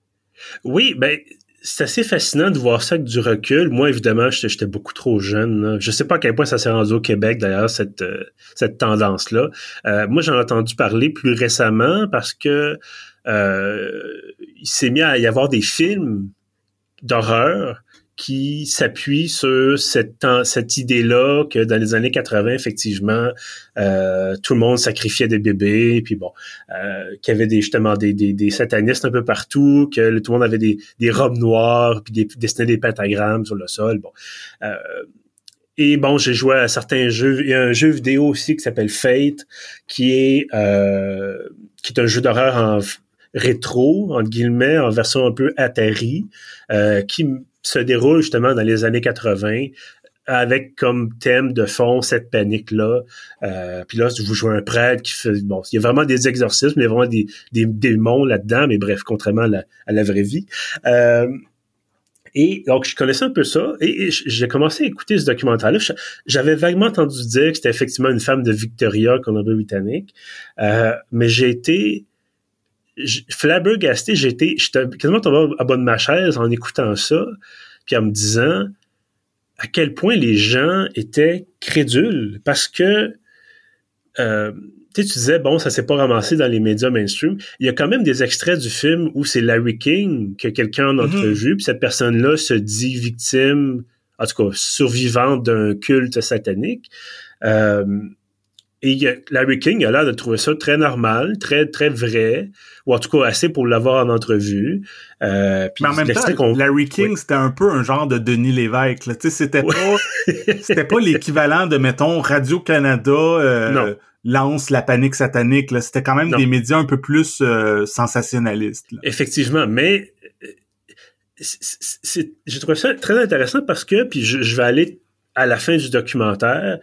Oui, ben c'est assez fascinant de voir ça avec du recul. Moi, évidemment, j'étais beaucoup trop jeune. Je sais pas à quel point ça s'est rendu au Québec, d'ailleurs, cette, euh, cette tendance-là. Euh, moi, j'en ai entendu parler plus récemment parce que euh, il s'est mis à y avoir des films d'horreur qui s'appuie sur cette, idée-là que dans les années 80, effectivement, euh, tout le monde sacrifiait des bébés, puis bon, euh, qu'il y avait des, justement des, des, des, satanistes un peu partout, que tout le monde avait des, des robes noires, puis des, dessiné des pentagrammes sur le sol. Bon. Euh, et bon, j'ai joué à certains jeux. Il y a un jeu vidéo aussi qui s'appelle Fate, qui est euh, qui est un jeu d'horreur en rétro, entre guillemets, en version un peu Atari, euh, qui se déroule justement dans les années 80 avec comme thème de fond cette panique-là. Euh, puis là, vous jouez un prêtre qui fait... Bon, il y a vraiment des exorcismes, il y a vraiment des, des démons là-dedans, mais bref, contrairement à la, vraie vie. Euh, et donc, je connaissais un peu ça, et, j'ai commencé à écouter ce documentaire-là. J'avais vaguement entendu dire que c'était effectivement une femme de Victoria, Colombie-Britannique, euh, mais j'ai été flabbergasté, j'étais, j'étais quasiment tombé à bas de ma chaise en écoutant ça, puis en me disant à quel point les gens étaient crédules, parce que euh, tu disais, bon, ça s'est pas ramassé dans les médias mainstream. Il y a quand même des extraits du film où c'est Larry King que quelqu'un a mm-hmm. entrevu, puis cette personne-là se dit victime, en tout cas survivante d'un culte satanique. Euh, et Larry King a l'air de trouver ça très normal, très très vrai, ou en tout cas assez pour l'avoir en entrevue. Euh, Mais en même temps, Larry King, c'était un peu un genre de Denis Lévesque. Tu sais, c'était pas, c'était pas l'équivalent de mettons Radio Canada euh, lance la panique satanique. C'était quand même des médias un peu plus euh, sensationnalistes. Effectivement, mais j'ai trouvé ça très intéressant parce que, puis je vais aller à la fin du documentaire,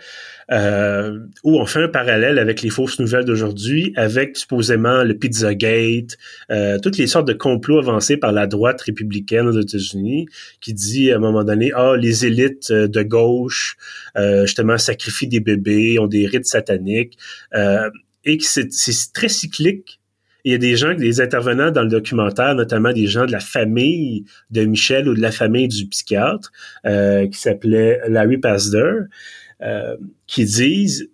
euh, où on fait un parallèle avec les fausses nouvelles d'aujourd'hui, avec supposément le Pizzagate, euh, toutes les sortes de complots avancés par la droite républicaine aux États-Unis, qui dit à un moment donné, ah, les élites euh, de gauche, euh, justement, sacrifient des bébés, ont des rites sataniques, euh, et que c'est très cyclique il y a des gens, des intervenants dans le documentaire, notamment des gens de la famille de Michel ou de la famille du psychiatre, euh, qui s'appelait Larry Pasder, euh, qui disent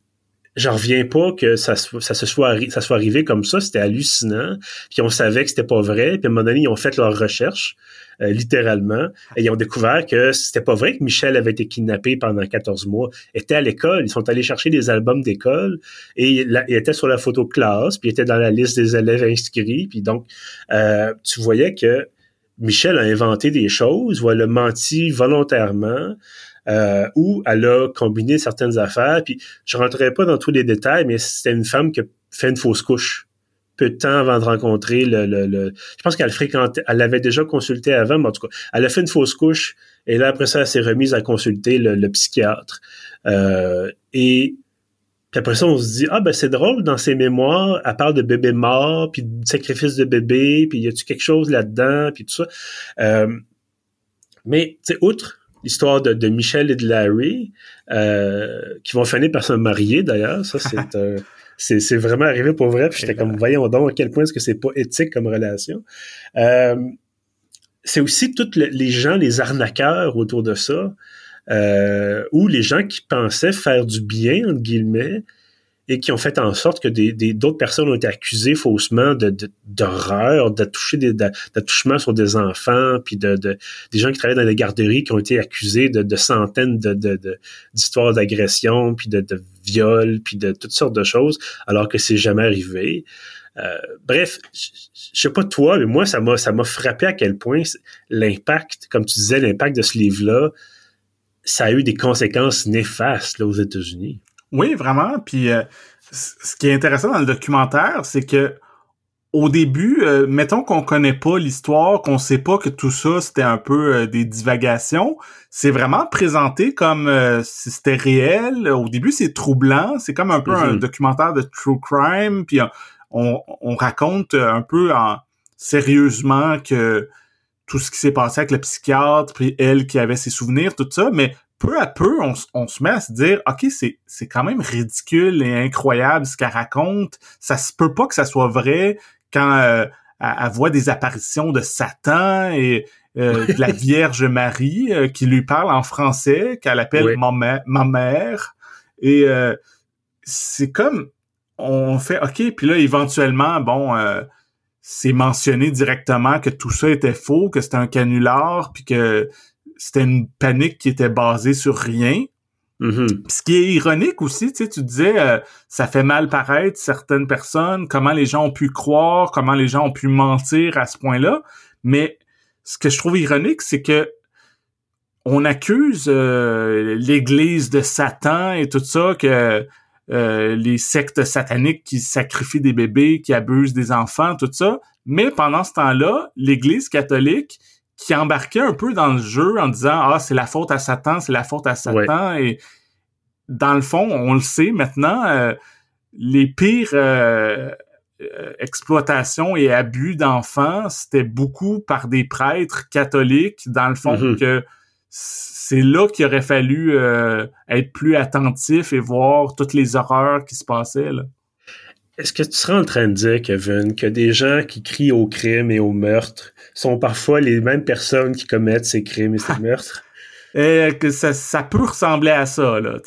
j'en reviens pas que ça, se soit ça soit arrivé comme ça, c'était hallucinant. Puis on savait que c'était pas vrai. Puis à un moment donné, ils ont fait leur recherche. Euh, littéralement. Et ils ont découvert que c'était pas vrai que Michel avait été kidnappé pendant 14 mois. Il était à l'école. Ils sont allés chercher des albums d'école et il, était sur la photo classe, puis il était dans la liste des élèves inscrits. Puis donc, euh, tu voyais que Michel a inventé des choses ou elle a menti volontairement. Euh, ou elle a combiné certaines affaires. Puis je rentrerai pas dans tous les détails, mais c'était une femme qui a fait une fausse couche peu de temps avant de rencontrer le, le, je pense qu'elle fréquentait, elle l'avait déjà consulté avant, mais en tout cas, elle a fait une fausse couche et là après ça, elle s'est remise à consulter le, psychiatre. Euh, et puis après ça, on se dit ah ben c'est drôle dans ses mémoires, elle parle de bébé mort, puis de sacrifice de bébé, puis y a-tu quelque chose là-dedans, puis tout ça. Euh, mais tu sais, outre l'histoire de, de, Michel et de Larry, euh, qui vont finir par se marier d'ailleurs, ça c'est c'est vraiment arrivé pour vrai. Puis j'étais comme, voyons donc à quel point est-ce que c'est pas éthique comme relation. Euh, c'est aussi tous les gens, les arnaqueurs autour de ça, euh, ou les gens qui pensaient faire du bien, entre guillemets, et qui ont fait en sorte que des, d'autres personnes ont été accusées faussement de, d'horreur, de, d'attouchement sur des enfants, puis de, de, des gens qui travaillent dans les garderies qui ont été accusés de, de centaines de, de, d'histoires d'agression, puis de, de viol, puis de toutes sortes de choses, alors que c'est jamais arrivé. Euh, bref, je sais pas toi, mais moi ça m'a ça m'a frappé à quel point l'impact, comme tu disais, l'impact de ce livre-là, ça a eu des conséquences néfastes là, aux États-Unis. Oui, vraiment. Puis euh, ce qui est intéressant dans le documentaire, c'est que au début, euh, mettons qu'on connaît pas l'histoire, qu'on sait pas que tout ça c'était un peu euh, des divagations, c'est vraiment présenté comme si c'était réel. Au début, c'est troublant, c'est comme un peu un mm-hmm. documentaire de true crime, puis on, on raconte un peu en, sérieusement que tout ce qui s'est passé avec le psychiatre, puis elle qui avait ses souvenirs, tout ça, mais peu à peu, on, se met à se dire, OK, c'est, c'est quand même ridicule et incroyable ce qu'elle raconte. Ça se peut pas que ça soit vrai quand euh, elle, voit des apparitions de Satan et euh, de la Vierge Marie euh, qui lui parle en français, qu'elle appelle ma, ma, mère. Et c'est comme, on fait, OK, puis là, éventuellement, bon c'est mentionné directement que tout ça était faux, que c'était un canular, puis que c'était une panique qui était basée sur rien. Mm-hmm. Ce qui est ironique aussi, tu sais, tu disais, euh, ça fait mal paraître certaines personnes, comment les gens ont pu croire, comment les gens ont pu mentir à ce point-là. Mais ce que je trouve ironique, c'est que on accuse euh, l'Église de Satan et tout ça, que euh, les sectes sataniques qui sacrifient des bébés, qui abusent des enfants, tout ça. Mais pendant ce temps-là, l'Église catholique qui embarquait un peu dans le jeu en disant ah c'est la faute à Satan, c'est la faute à Satan et dans le fond on le sait maintenant euh, les pires euh, euh, exploitations et abus d'enfants c'était beaucoup par des prêtres catholiques dans le fond mm-hmm. que c'est là qu'il aurait fallu être plus attentif et voir toutes les horreurs qui se passaient là. Est-ce que tu serais en train de dire, Kevin, que des gens qui crient au crime et au meurtre sont parfois les mêmes personnes qui commettent ces crimes et ces meurtres? Et que ça, ça peut ressembler à ça, là.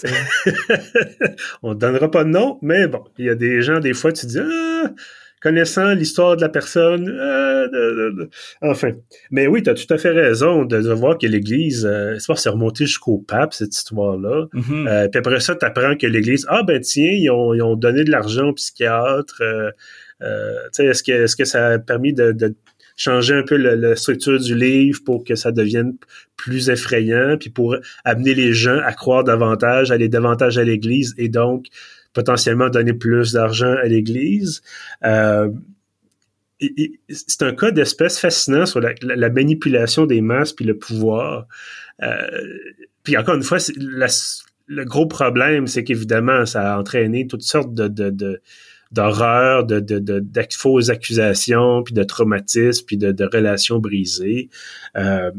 On ne donnera pas de nom, mais bon, il y a des gens, des fois, tu dis ah, connaissant l'histoire de la personne. Euh, enfin. Mais oui, tu as tout à fait raison de, voir que l'Église, euh, c'est remonté jusqu'au pape, cette histoire-là. Mm-hmm. Euh, puis après ça, tu apprends que l'Église, ah ben tiens, ils ont, ils ont donné de l'argent aux psychiatres. Euh, est-ce que, est-ce que ça a permis de, de changer un peu la structure du livre pour que ça devienne plus effrayant, puis pour amener les gens à croire davantage, aller davantage à l'Église et donc potentiellement donner plus d'argent à l'Église. Euh, c'est un cas d'espèce fascinant sur la, manipulation des masses puis le pouvoir. Euh, puis encore une fois, le gros problème, c'est qu'évidemment, ça a entraîné toutes sortes de, de, d'horreurs, de, de, fausses accusations, puis de traumatismes, puis de, relations brisées. Euh,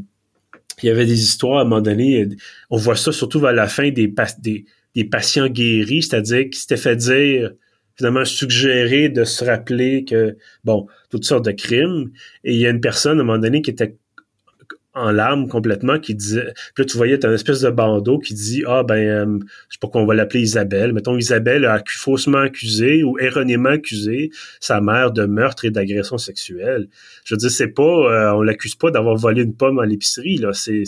il y avait des histoires à un moment donné, on voit ça surtout vers la fin des, des, patients guéris, c'est-à-dire qui s'étaient fait dire, finalement suggérer de se rappeler que, bon, toutes sortes de crimes. Et il y a une personne, à un moment donné, qui était en larmes complètement qui disait puis là tu voyais t'as une espèce de bandeau qui dit ah ben euh, je sais pas qu'on va l'appeler Isabelle. Mettons Isabelle a faussement accusé ou erronément accusé sa mère de meurtre et d'agression sexuelle. Je veux dire c'est pas euh, on l'accuse pas d'avoir volé une pomme à l'épicerie là. C'est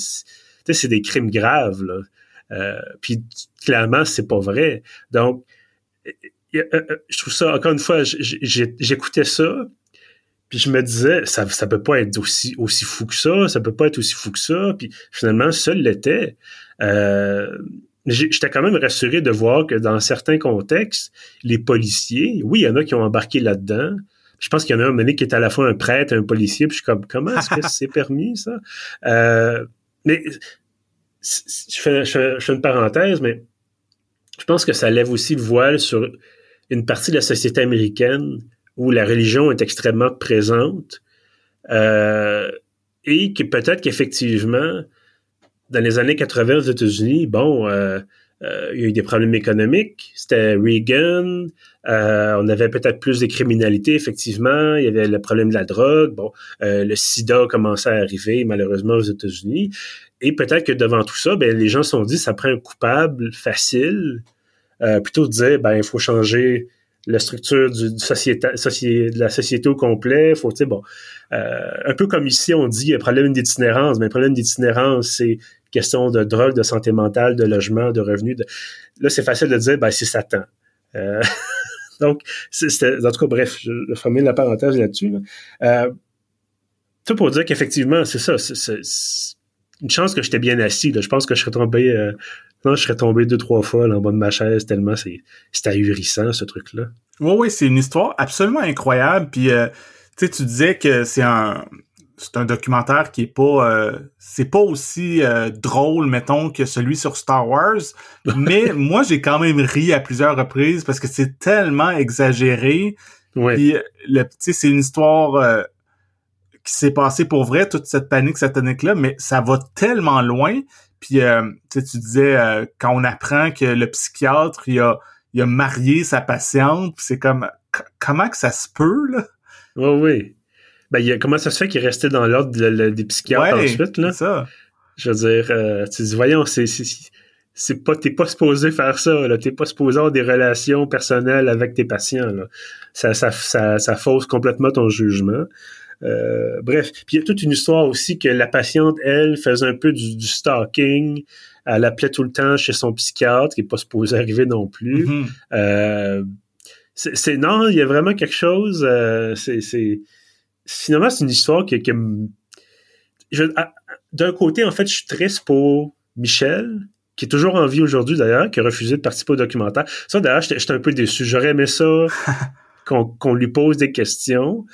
c'est des crimes graves là puis clairement c'est pas vrai donc je trouve ça encore une fois j'écoutais ça puis je me disais, ça, ça peut pas être aussi, aussi fou que ça, ça peut pas être aussi fou que ça. Puis finalement, ça l'était. Euh, J'étais quand même rassuré de voir que dans certains contextes, les policiers, oui, il y en a qui ont embarqué là-dedans. Je pense qu'il y en a un mené qui est à la fois un prêtre et un policier. Puis je suis comme, comment est-ce que c'est permis, ça? Euh, mais je fais, une parenthèse, mais je pense que ça lève aussi le voile sur une partie de la société américaine où la religion est extrêmement présente euh, et que peut-être qu'effectivement, dans les années 80 aux États-Unis, bon, euh, euh, il y a eu des problèmes économiques, c'était Reagan, on avait peut-être plus de criminalité, effectivement, il y avait le problème de la drogue, bon, le sida commençait à arriver malheureusement aux États-Unis, et peut-être que devant tout ça, ben, les gens se sont dit, ça prend un coupable facile, plutôt de dire, ben, il faut changer la structure du, société, de la société au complet. Faut, bon, euh, un peu comme ici, on dit, il y a problème d'itinérance, mais le problème d'itinérance, c'est question de drogue, de santé mentale, de logement, de revenus. Là, c'est facile de dire, ben, c'est Satan. Donc, c'était, en tout cas, bref, je vais fermer la parenthèse là-dessus. Euh, tout pour dire qu'effectivement, c'est ça. C'est, une chance que j'étais bien assis. Je pense que je serais tombé euh, non, je serais tombé deux, trois fois en bas de ma chaise tellement c'est, ahurissant, ce truc-là. Oui, oui, c'est une histoire absolument incroyable. Puis, euh, tu sais, tu disais que c'est un, c'est un documentaire qui est pas, euh, c'est pas aussi euh, drôle, mettons, que celui sur Star Wars. Mais moi, j'ai quand même ri à plusieurs reprises parce que c'est tellement exagéré. Puis, le, c'est une histoire qui s'est passée pour vrai, toute cette panique satanique-là, mais ça va tellement loin. Puis euh, tu disais euh, quand on apprend que le psychiatre il a, il a marié sa patiente, c'est comme comment que ça se peut là? Oui oui. Ben il comment ça se fait qu'il restait dans l'ordre des psychiatres ensuite là? ça. Je veux dire euh, tu dis voyons c'est c'est pas t'es pas supposé faire ça là t'es pas supposé avoir des relations personnelles avec tes patients là ça ça ça, ça fausse complètement ton jugement euh, bref, puis il y a toute une histoire aussi que la patiente, elle, faisait un peu du, stalking. Elle appelait tout le temps chez son psychiatre, qui n'est pas supposé arriver non plus. Mm-hmm. Euh, c'est non, il y a vraiment quelque chose. Euh, c'est finalement c'est une histoire qui, qui d'un côté en fait je suis triste pour Michel qui est toujours en vie aujourd'hui d'ailleurs, qui a refusé de participer au documentaire. Ça d'ailleurs j'étais un peu déçu. J'aurais aimé ça qu'on lui pose des questions.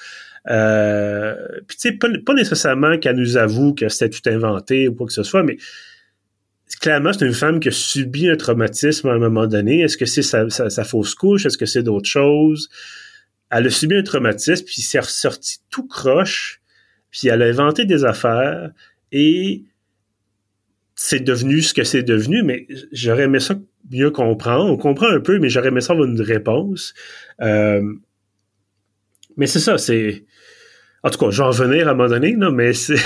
Euh, puis tu sais, pas, nécessairement qu'elle nous avoue que c'était tout inventé ou quoi que ce soit, mais clairement, c'est une femme qui a subi un traumatisme à un moment donné. Est-ce que c'est sa, fausse couche? Est-ce que c'est d'autres choses? Elle a subi un traumatisme, puis s'est ressorti tout croche, puis elle a inventé des affaires, et c'est devenu ce que c'est devenu, mais j'aurais aimé ça mieux comprendre. On comprend un peu, mais j'aurais aimé ça avoir une réponse. Euh, mais c'est ça, c'est en tout cas, je vais en revenir à un moment donné, là, mais c'est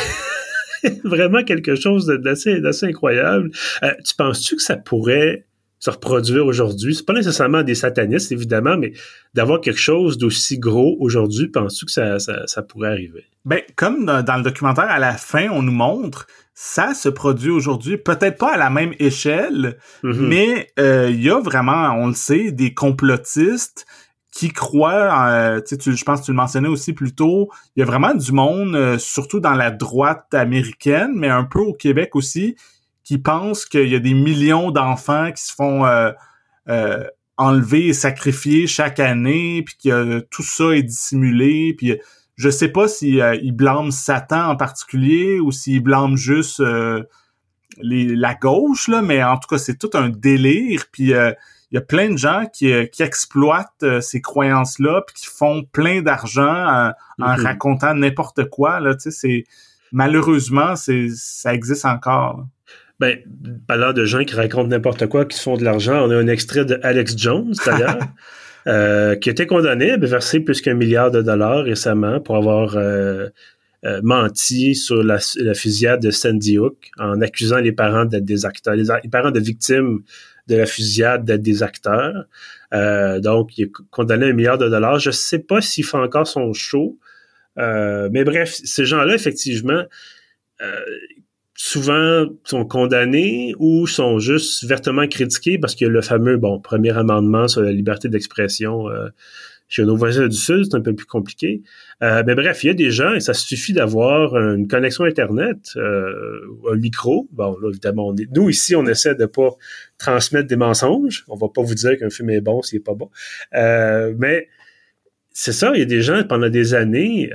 vraiment quelque chose d'assez, incroyable. Euh, tu penses-tu que ça pourrait se reproduire aujourd'hui? C'est pas nécessairement des satanistes, évidemment, mais d'avoir quelque chose d'aussi gros aujourd'hui, penses-tu que ça, pourrait arriver? Ben, comme dans, le documentaire, à la fin, on nous montre, ça se produit aujourd'hui, peut-être pas à la même échelle, mm-hmm. mais euh, il y a vraiment, on le sait, des complotistes qui croient, euh, tu, je pense que tu le mentionnais aussi plus tôt, il y a vraiment du monde, euh, surtout dans la droite américaine, mais un peu au Québec aussi, qui pense qu'il y a des millions d'enfants qui se font euh, euh, enlever et sacrifier chaque année, puis que tout ça est dissimulé, puis je sais pas si ils blâment Satan en particulier ou s'ils blâment juste les, la gauche, là, mais en tout cas, c'est tout un délire, puis il y a plein de gens qui, euh, qui exploitent euh, ces croyances-là puis qui font plein d'argent en, mm-hmm. racontant n'importe quoi. Là, c'est malheureusement, c'est ça existe encore. Ben, parlant de gens qui racontent n'importe quoi, qui font de l'argent, on a un extrait de Alex Jones, d'ailleurs, euh, qui a été condamné à verser plus qu'un milliard de dollars récemment pour avoir menti sur la, fusillade de Sandy Hook en accusant les parents d'être des acteurs, les, parents de victimes de la fusillade d'être des acteurs. donc, il est condamné à un milliard de dollars. Je sais pas s'il fait encore son show, mais bref, ces gens-là, effectivement, souvent sont condamnés ou sont juste vertement critiqués parce que le fameux bon premier amendement sur la liberté d'expression euh, chez nos voisins du Sud, c'est un peu plus compliqué. Euh, mais bref, il y a des gens et ça suffit d'avoir une connexion Internet, euh, un micro. Bon, là, évidemment, nous ici, on essaie de pas transmettre des mensonges. On va pas vous dire qu'un film est bon s'il est pas bon. Mais c'est ça, il y a des gens pendant des années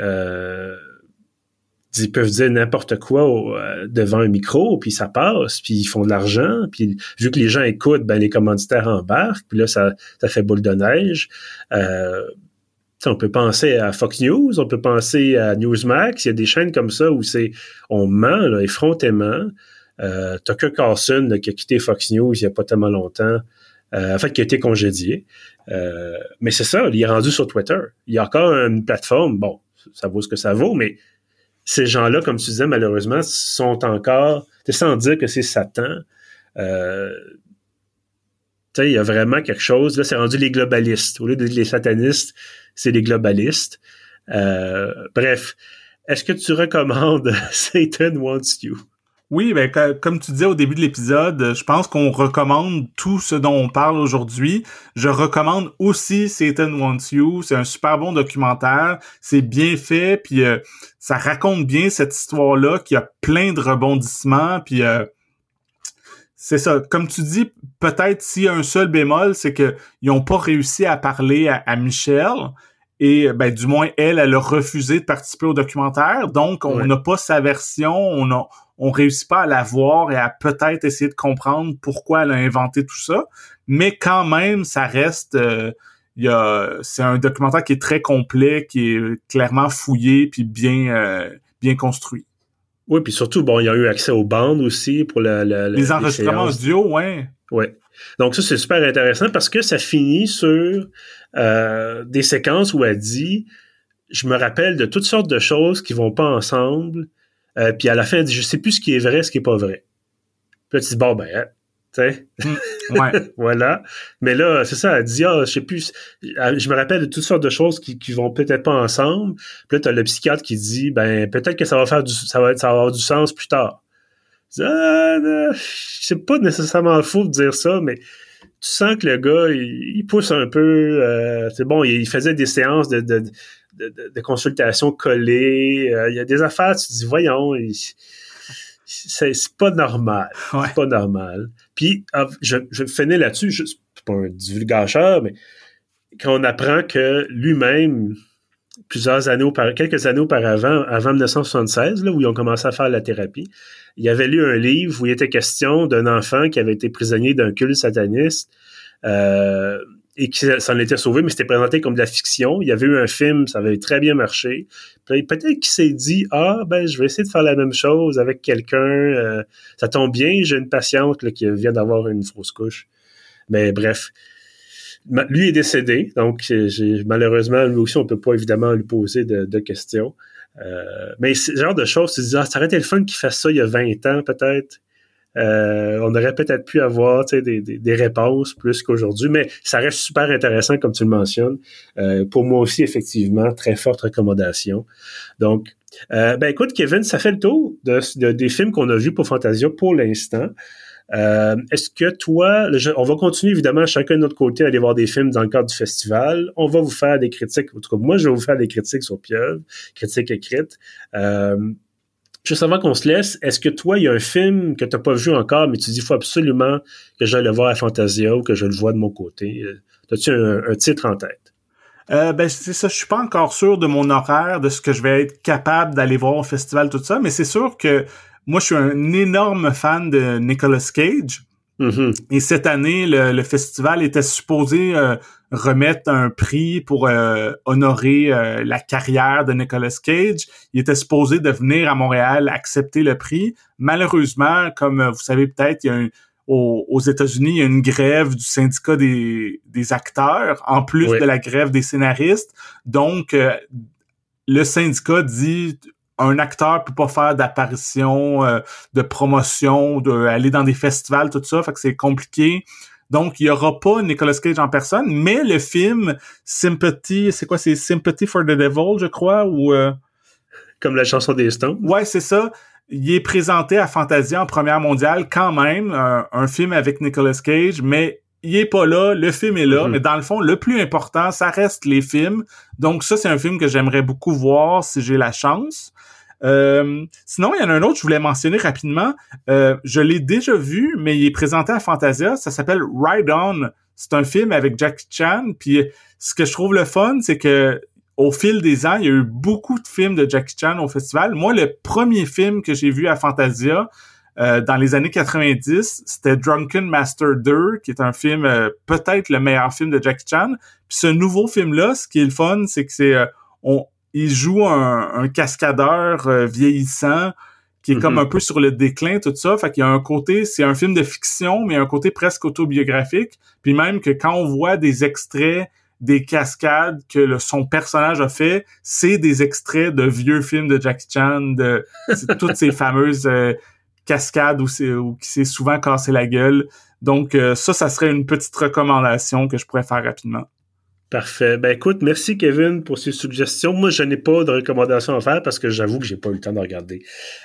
ils peuvent dire n'importe quoi euh, devant un micro, puis ça passe, puis ils font de l'argent, puis vu que les gens écoutent, ben les commanditaires embarquent, puis là ça, fait boule de neige. Euh, on peut penser à Fox News, on peut penser à Newsmax, il y a des chaînes comme ça où c'est on ment là, effrontément. Euh, Tucker Carlson qui a quitté Fox News il y a pas tellement longtemps, euh, en fait qui a été congédié. Mais c'est ça, il est rendu sur Twitter. Il y a encore une plateforme, bon, ça vaut ce que ça vaut, mais ces gens-là, comme tu disais, malheureusement, sont encore, sans dire que c'est Satan. Euh, il y a vraiment quelque chose. Là, c'est rendu les globalistes. Au lieu de les satanistes, c'est les globalistes. Euh, bref, est-ce que tu recommandes Satan Wants You? Oui, ben, comme tu disais au début de l'épisode, je pense qu'on recommande tout ce dont on parle aujourd'hui. Je recommande aussi Satan Wants You. C'est un super bon documentaire. C'est bien fait, puis euh, ça raconte bien cette histoire-là qui a plein de rebondissements, puis euh, c'est ça. Comme tu dis, peut-être s'il y a un seul bémol, c'est qu'ils n'ont pas réussi à parler à, à Michel. Et ben, du moins, elle, elle a refusé de participer au documentaire. Donc, on n'a pas sa version, on a, on réussit pas à la voir et à peut-être essayer de comprendre pourquoi elle a inventé tout ça. Mais quand même, ça reste, euh, il y a, c'est un documentaire qui est très complet, qui est clairement fouillé puis bien, euh, bien construit. Oui, puis surtout, bon, il y a eu accès aux bandes aussi pour la, les enregistrements audio, ouais. Ouais. Donc ça, c'est super intéressant parce que ça finit sur euh, des séquences où elle dit je me rappelle de toutes sortes de choses qui vont pas ensemble. Euh, puis à la fin, elle dit je sais plus ce qui est vrai, ce qui est pas vrai. Puis là, tu dis bon ben, hein, tu sais, hmm. ouais. voilà. Mais là, c'est ça, elle dit ah, je sais plus, je me rappelle de toutes sortes de choses qui, qui vont peut-être pas ensemble. Puis là, t'as le psychiatre qui dit ben peut-être que ça va faire du, ça va, ça va avoir du sens plus tard. Ah, c'est pas nécessairement faux de dire ça, mais tu sens que le gars, il, pousse un peu. Euh, c'est bon, il, faisait des séances de, de, de, de consultation collées. Euh, il y a des affaires, tu te dis, voyons, c'est pas normal. C'est pas normal. Puis, ah, je, je finis là-dessus, je suis pas un divulgateur, mais quand on apprend que lui-même, plusieurs années auparavant, quelques années auparavant, avant 1976, là, où ils ont commencé à faire la thérapie, il avait lu un livre où il était question d'un enfant qui avait été prisonnier d'un culte sataniste euh, et qui s'en était sauvé, mais c'était présenté comme de la fiction. Il y avait eu un film, ça avait très bien marché. Peut-être qu'il s'est dit Ah, ben, je vais essayer de faire la même chose avec quelqu'un. Euh, ça tombe bien, j'ai une patiente qui vient d'avoir une fausse couche. Mais bref. Lui est décédé, donc malheureusement, lui aussi, on peut pas évidemment lui poser de questions. Euh, mais ce genre de choses, tu te dis, ah, ça aurait été le fun qu'il fasse ça il y a 20 ans, peut-être. Euh, on aurait peut-être pu avoir des, des, des, réponses plus qu'aujourd'hui, mais ça reste super intéressant, comme tu le mentionnes. Euh, pour moi aussi, effectivement, très forte recommandation. Donc, ben écoute, Kevin, ça fait le tour de, des films qu'on a vus pour Fantasia pour l'instant. Euh, est-ce que toi, on va continuer évidemment chacun de notre côté à aller voir des films dans le cadre du festival. On va vous faire des critiques. En tout cas, moi, je vais vous faire des critiques sur Pieuvre, critiques écrites. Euh, juste avant qu'on se laisse, est-ce que toi, il y a un film que tu n'as pas vu encore, mais tu dis il faut absolument que j'aille le voir à Fantasia ou que je le vois de mon côté? Euh, as-tu un, titre en tête? Euh, ben c'est ça, je suis pas encore sûr de mon horaire, de ce que je vais être capable d'aller voir au festival, tout ça, mais c'est sûr que moi, je suis un énorme fan de Nicolas Cage. Mm-hmm. Et cette année, le, festival était supposé euh, remettre un prix pour euh, honorer euh, la carrière de Nicolas Cage. Il était supposé de venir à Montréal accepter le prix. Malheureusement, comme vous savez peut-être, il y a un, aux, États-Unis, il y a une grève du syndicat des, des acteurs, en plus de la grève des scénaristes. Donc, le syndicat dit un acteur peut pas faire d'apparition, euh, de promotion, de aller dans des festivals, tout ça, fait que c'est compliqué. Donc, il y aura pas Nicolas Cage en personne, mais le film Sympathy, c'est quoi, c'est Sympathy for the Devil, je crois, ou euh, comme la chanson des Stones. Ouais, c'est ça. Il est présenté à Fantasia en première mondiale quand même, un, film avec Nicolas Cage, mais il est pas là, le film est là, mm-hmm. mais dans le fond, le plus important, ça reste les films. Donc ça, c'est un film que j'aimerais beaucoup voir si j'ai la chance. Euh, sinon, il y en a un autre, je voulais mentionner rapidement. Euh, je l'ai déjà vu, mais il est présenté à Fantasia. Ça s'appelle Ride On. C'est un film avec Jackie Chan. Puis ce que je trouve le fun, c'est que au fil des ans, il y a eu beaucoup de films de Jackie Chan au festival. Moi, le premier film que j'ai vu à Fantasia euh, dans les années 90, c'était Drunken Master 2, qui est un film peut-être le meilleur film de Jackie Chan. Puis ce nouveau film-là, ce qui est le fun, c'est que c'est on, il joue un, cascadeur euh, vieillissant qui est comme mhm. un peu sur le déclin, tout ça. Fait qu'il y a un côté, c'est un film de fiction, mais un côté presque autobiographique. Puis même que quand on voit des extraits des cascades que son personnage a fait, c'est des extraits de vieux films de Jackie Chan, de toutes ces fameuses euh, c'est, où qui s'est souvent cassé la gueule. Donc euh, ça, ça serait une petite recommandation que je pourrais faire rapidement. Parfait. Ben écoute, merci Kevin pour ces suggestions. Moi, je n'ai pas de recommandations à faire parce que j'avoue que j'ai pas eu le temps de regarder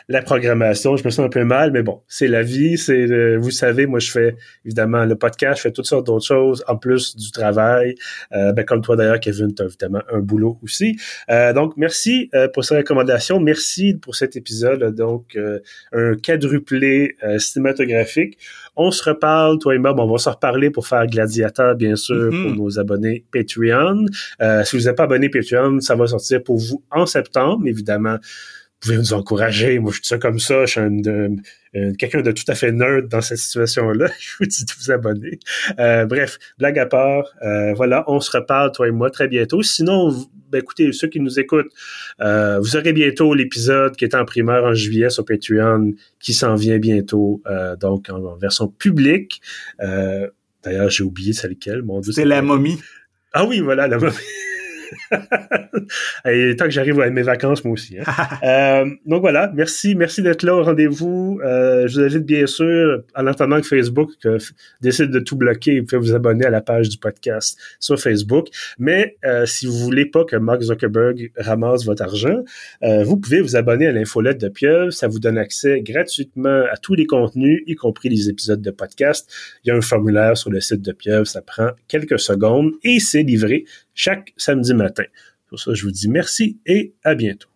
la programmation. Je me sens un peu mal, mais bon, c'est la vie. C'est, euh, vous savez, moi, je fais évidemment le podcast, je fais toutes sortes d'autres choses en plus du travail. Euh, ben, comme toi d'ailleurs, Kevin, tu as évidemment un boulot aussi. Euh, donc, merci pour ces recommandations. Merci pour cet épisode. Donc, un quadruplé cinématographique. On se reparle, toi et moi. Bon, on va se reparler pour faire Gladiateur, bien sûr, mm-hmm. pour nos abonnés Patreon. Euh, si vous n'êtes pas abonné Patreon, ça va sortir pour vous en septembre, évidemment. Vous pouvez nous encourager. Moi, je dis ça comme ça. Je suis un, quelqu'un de tout à fait nerd dans cette situation-là. Je vous dis de vous abonner. Euh, bref, blague à part. Euh, voilà, on se reparle, toi et moi, très bientôt. Sinon, ben, écoutez, ceux qui nous écoutent, vous aurez bientôt l'épisode qui est en primaire en juillet sur Patreon, qui s'en vient bientôt, donc en, version publique. D'ailleurs, j'ai oublié c'est lequel, mon Dieu. C'est la momie. Ah oui, voilà, la momie. Et tant que j'arrive à mes vacances, moi aussi. Hein. Euh, donc voilà, merci, merci d'être là au rendez-vous. Euh, je vous invite bien sûr, en attendant que Facebook décide de tout bloquer, vous pouvez vous abonner à la page du podcast sur Facebook. Mais euh, si vous voulez pas que Mark Zuckerberg ramasse votre argent, vous pouvez vous abonner à l'infolette de Pieuvre. Ça vous donne accès gratuitement à tous les contenus, y compris les épisodes de podcast. Il y a un formulaire sur le site de Pieuvre, ça prend quelques secondes et c'est livré chaque samedi matin. Pour ça, je vous dis merci et à bientôt.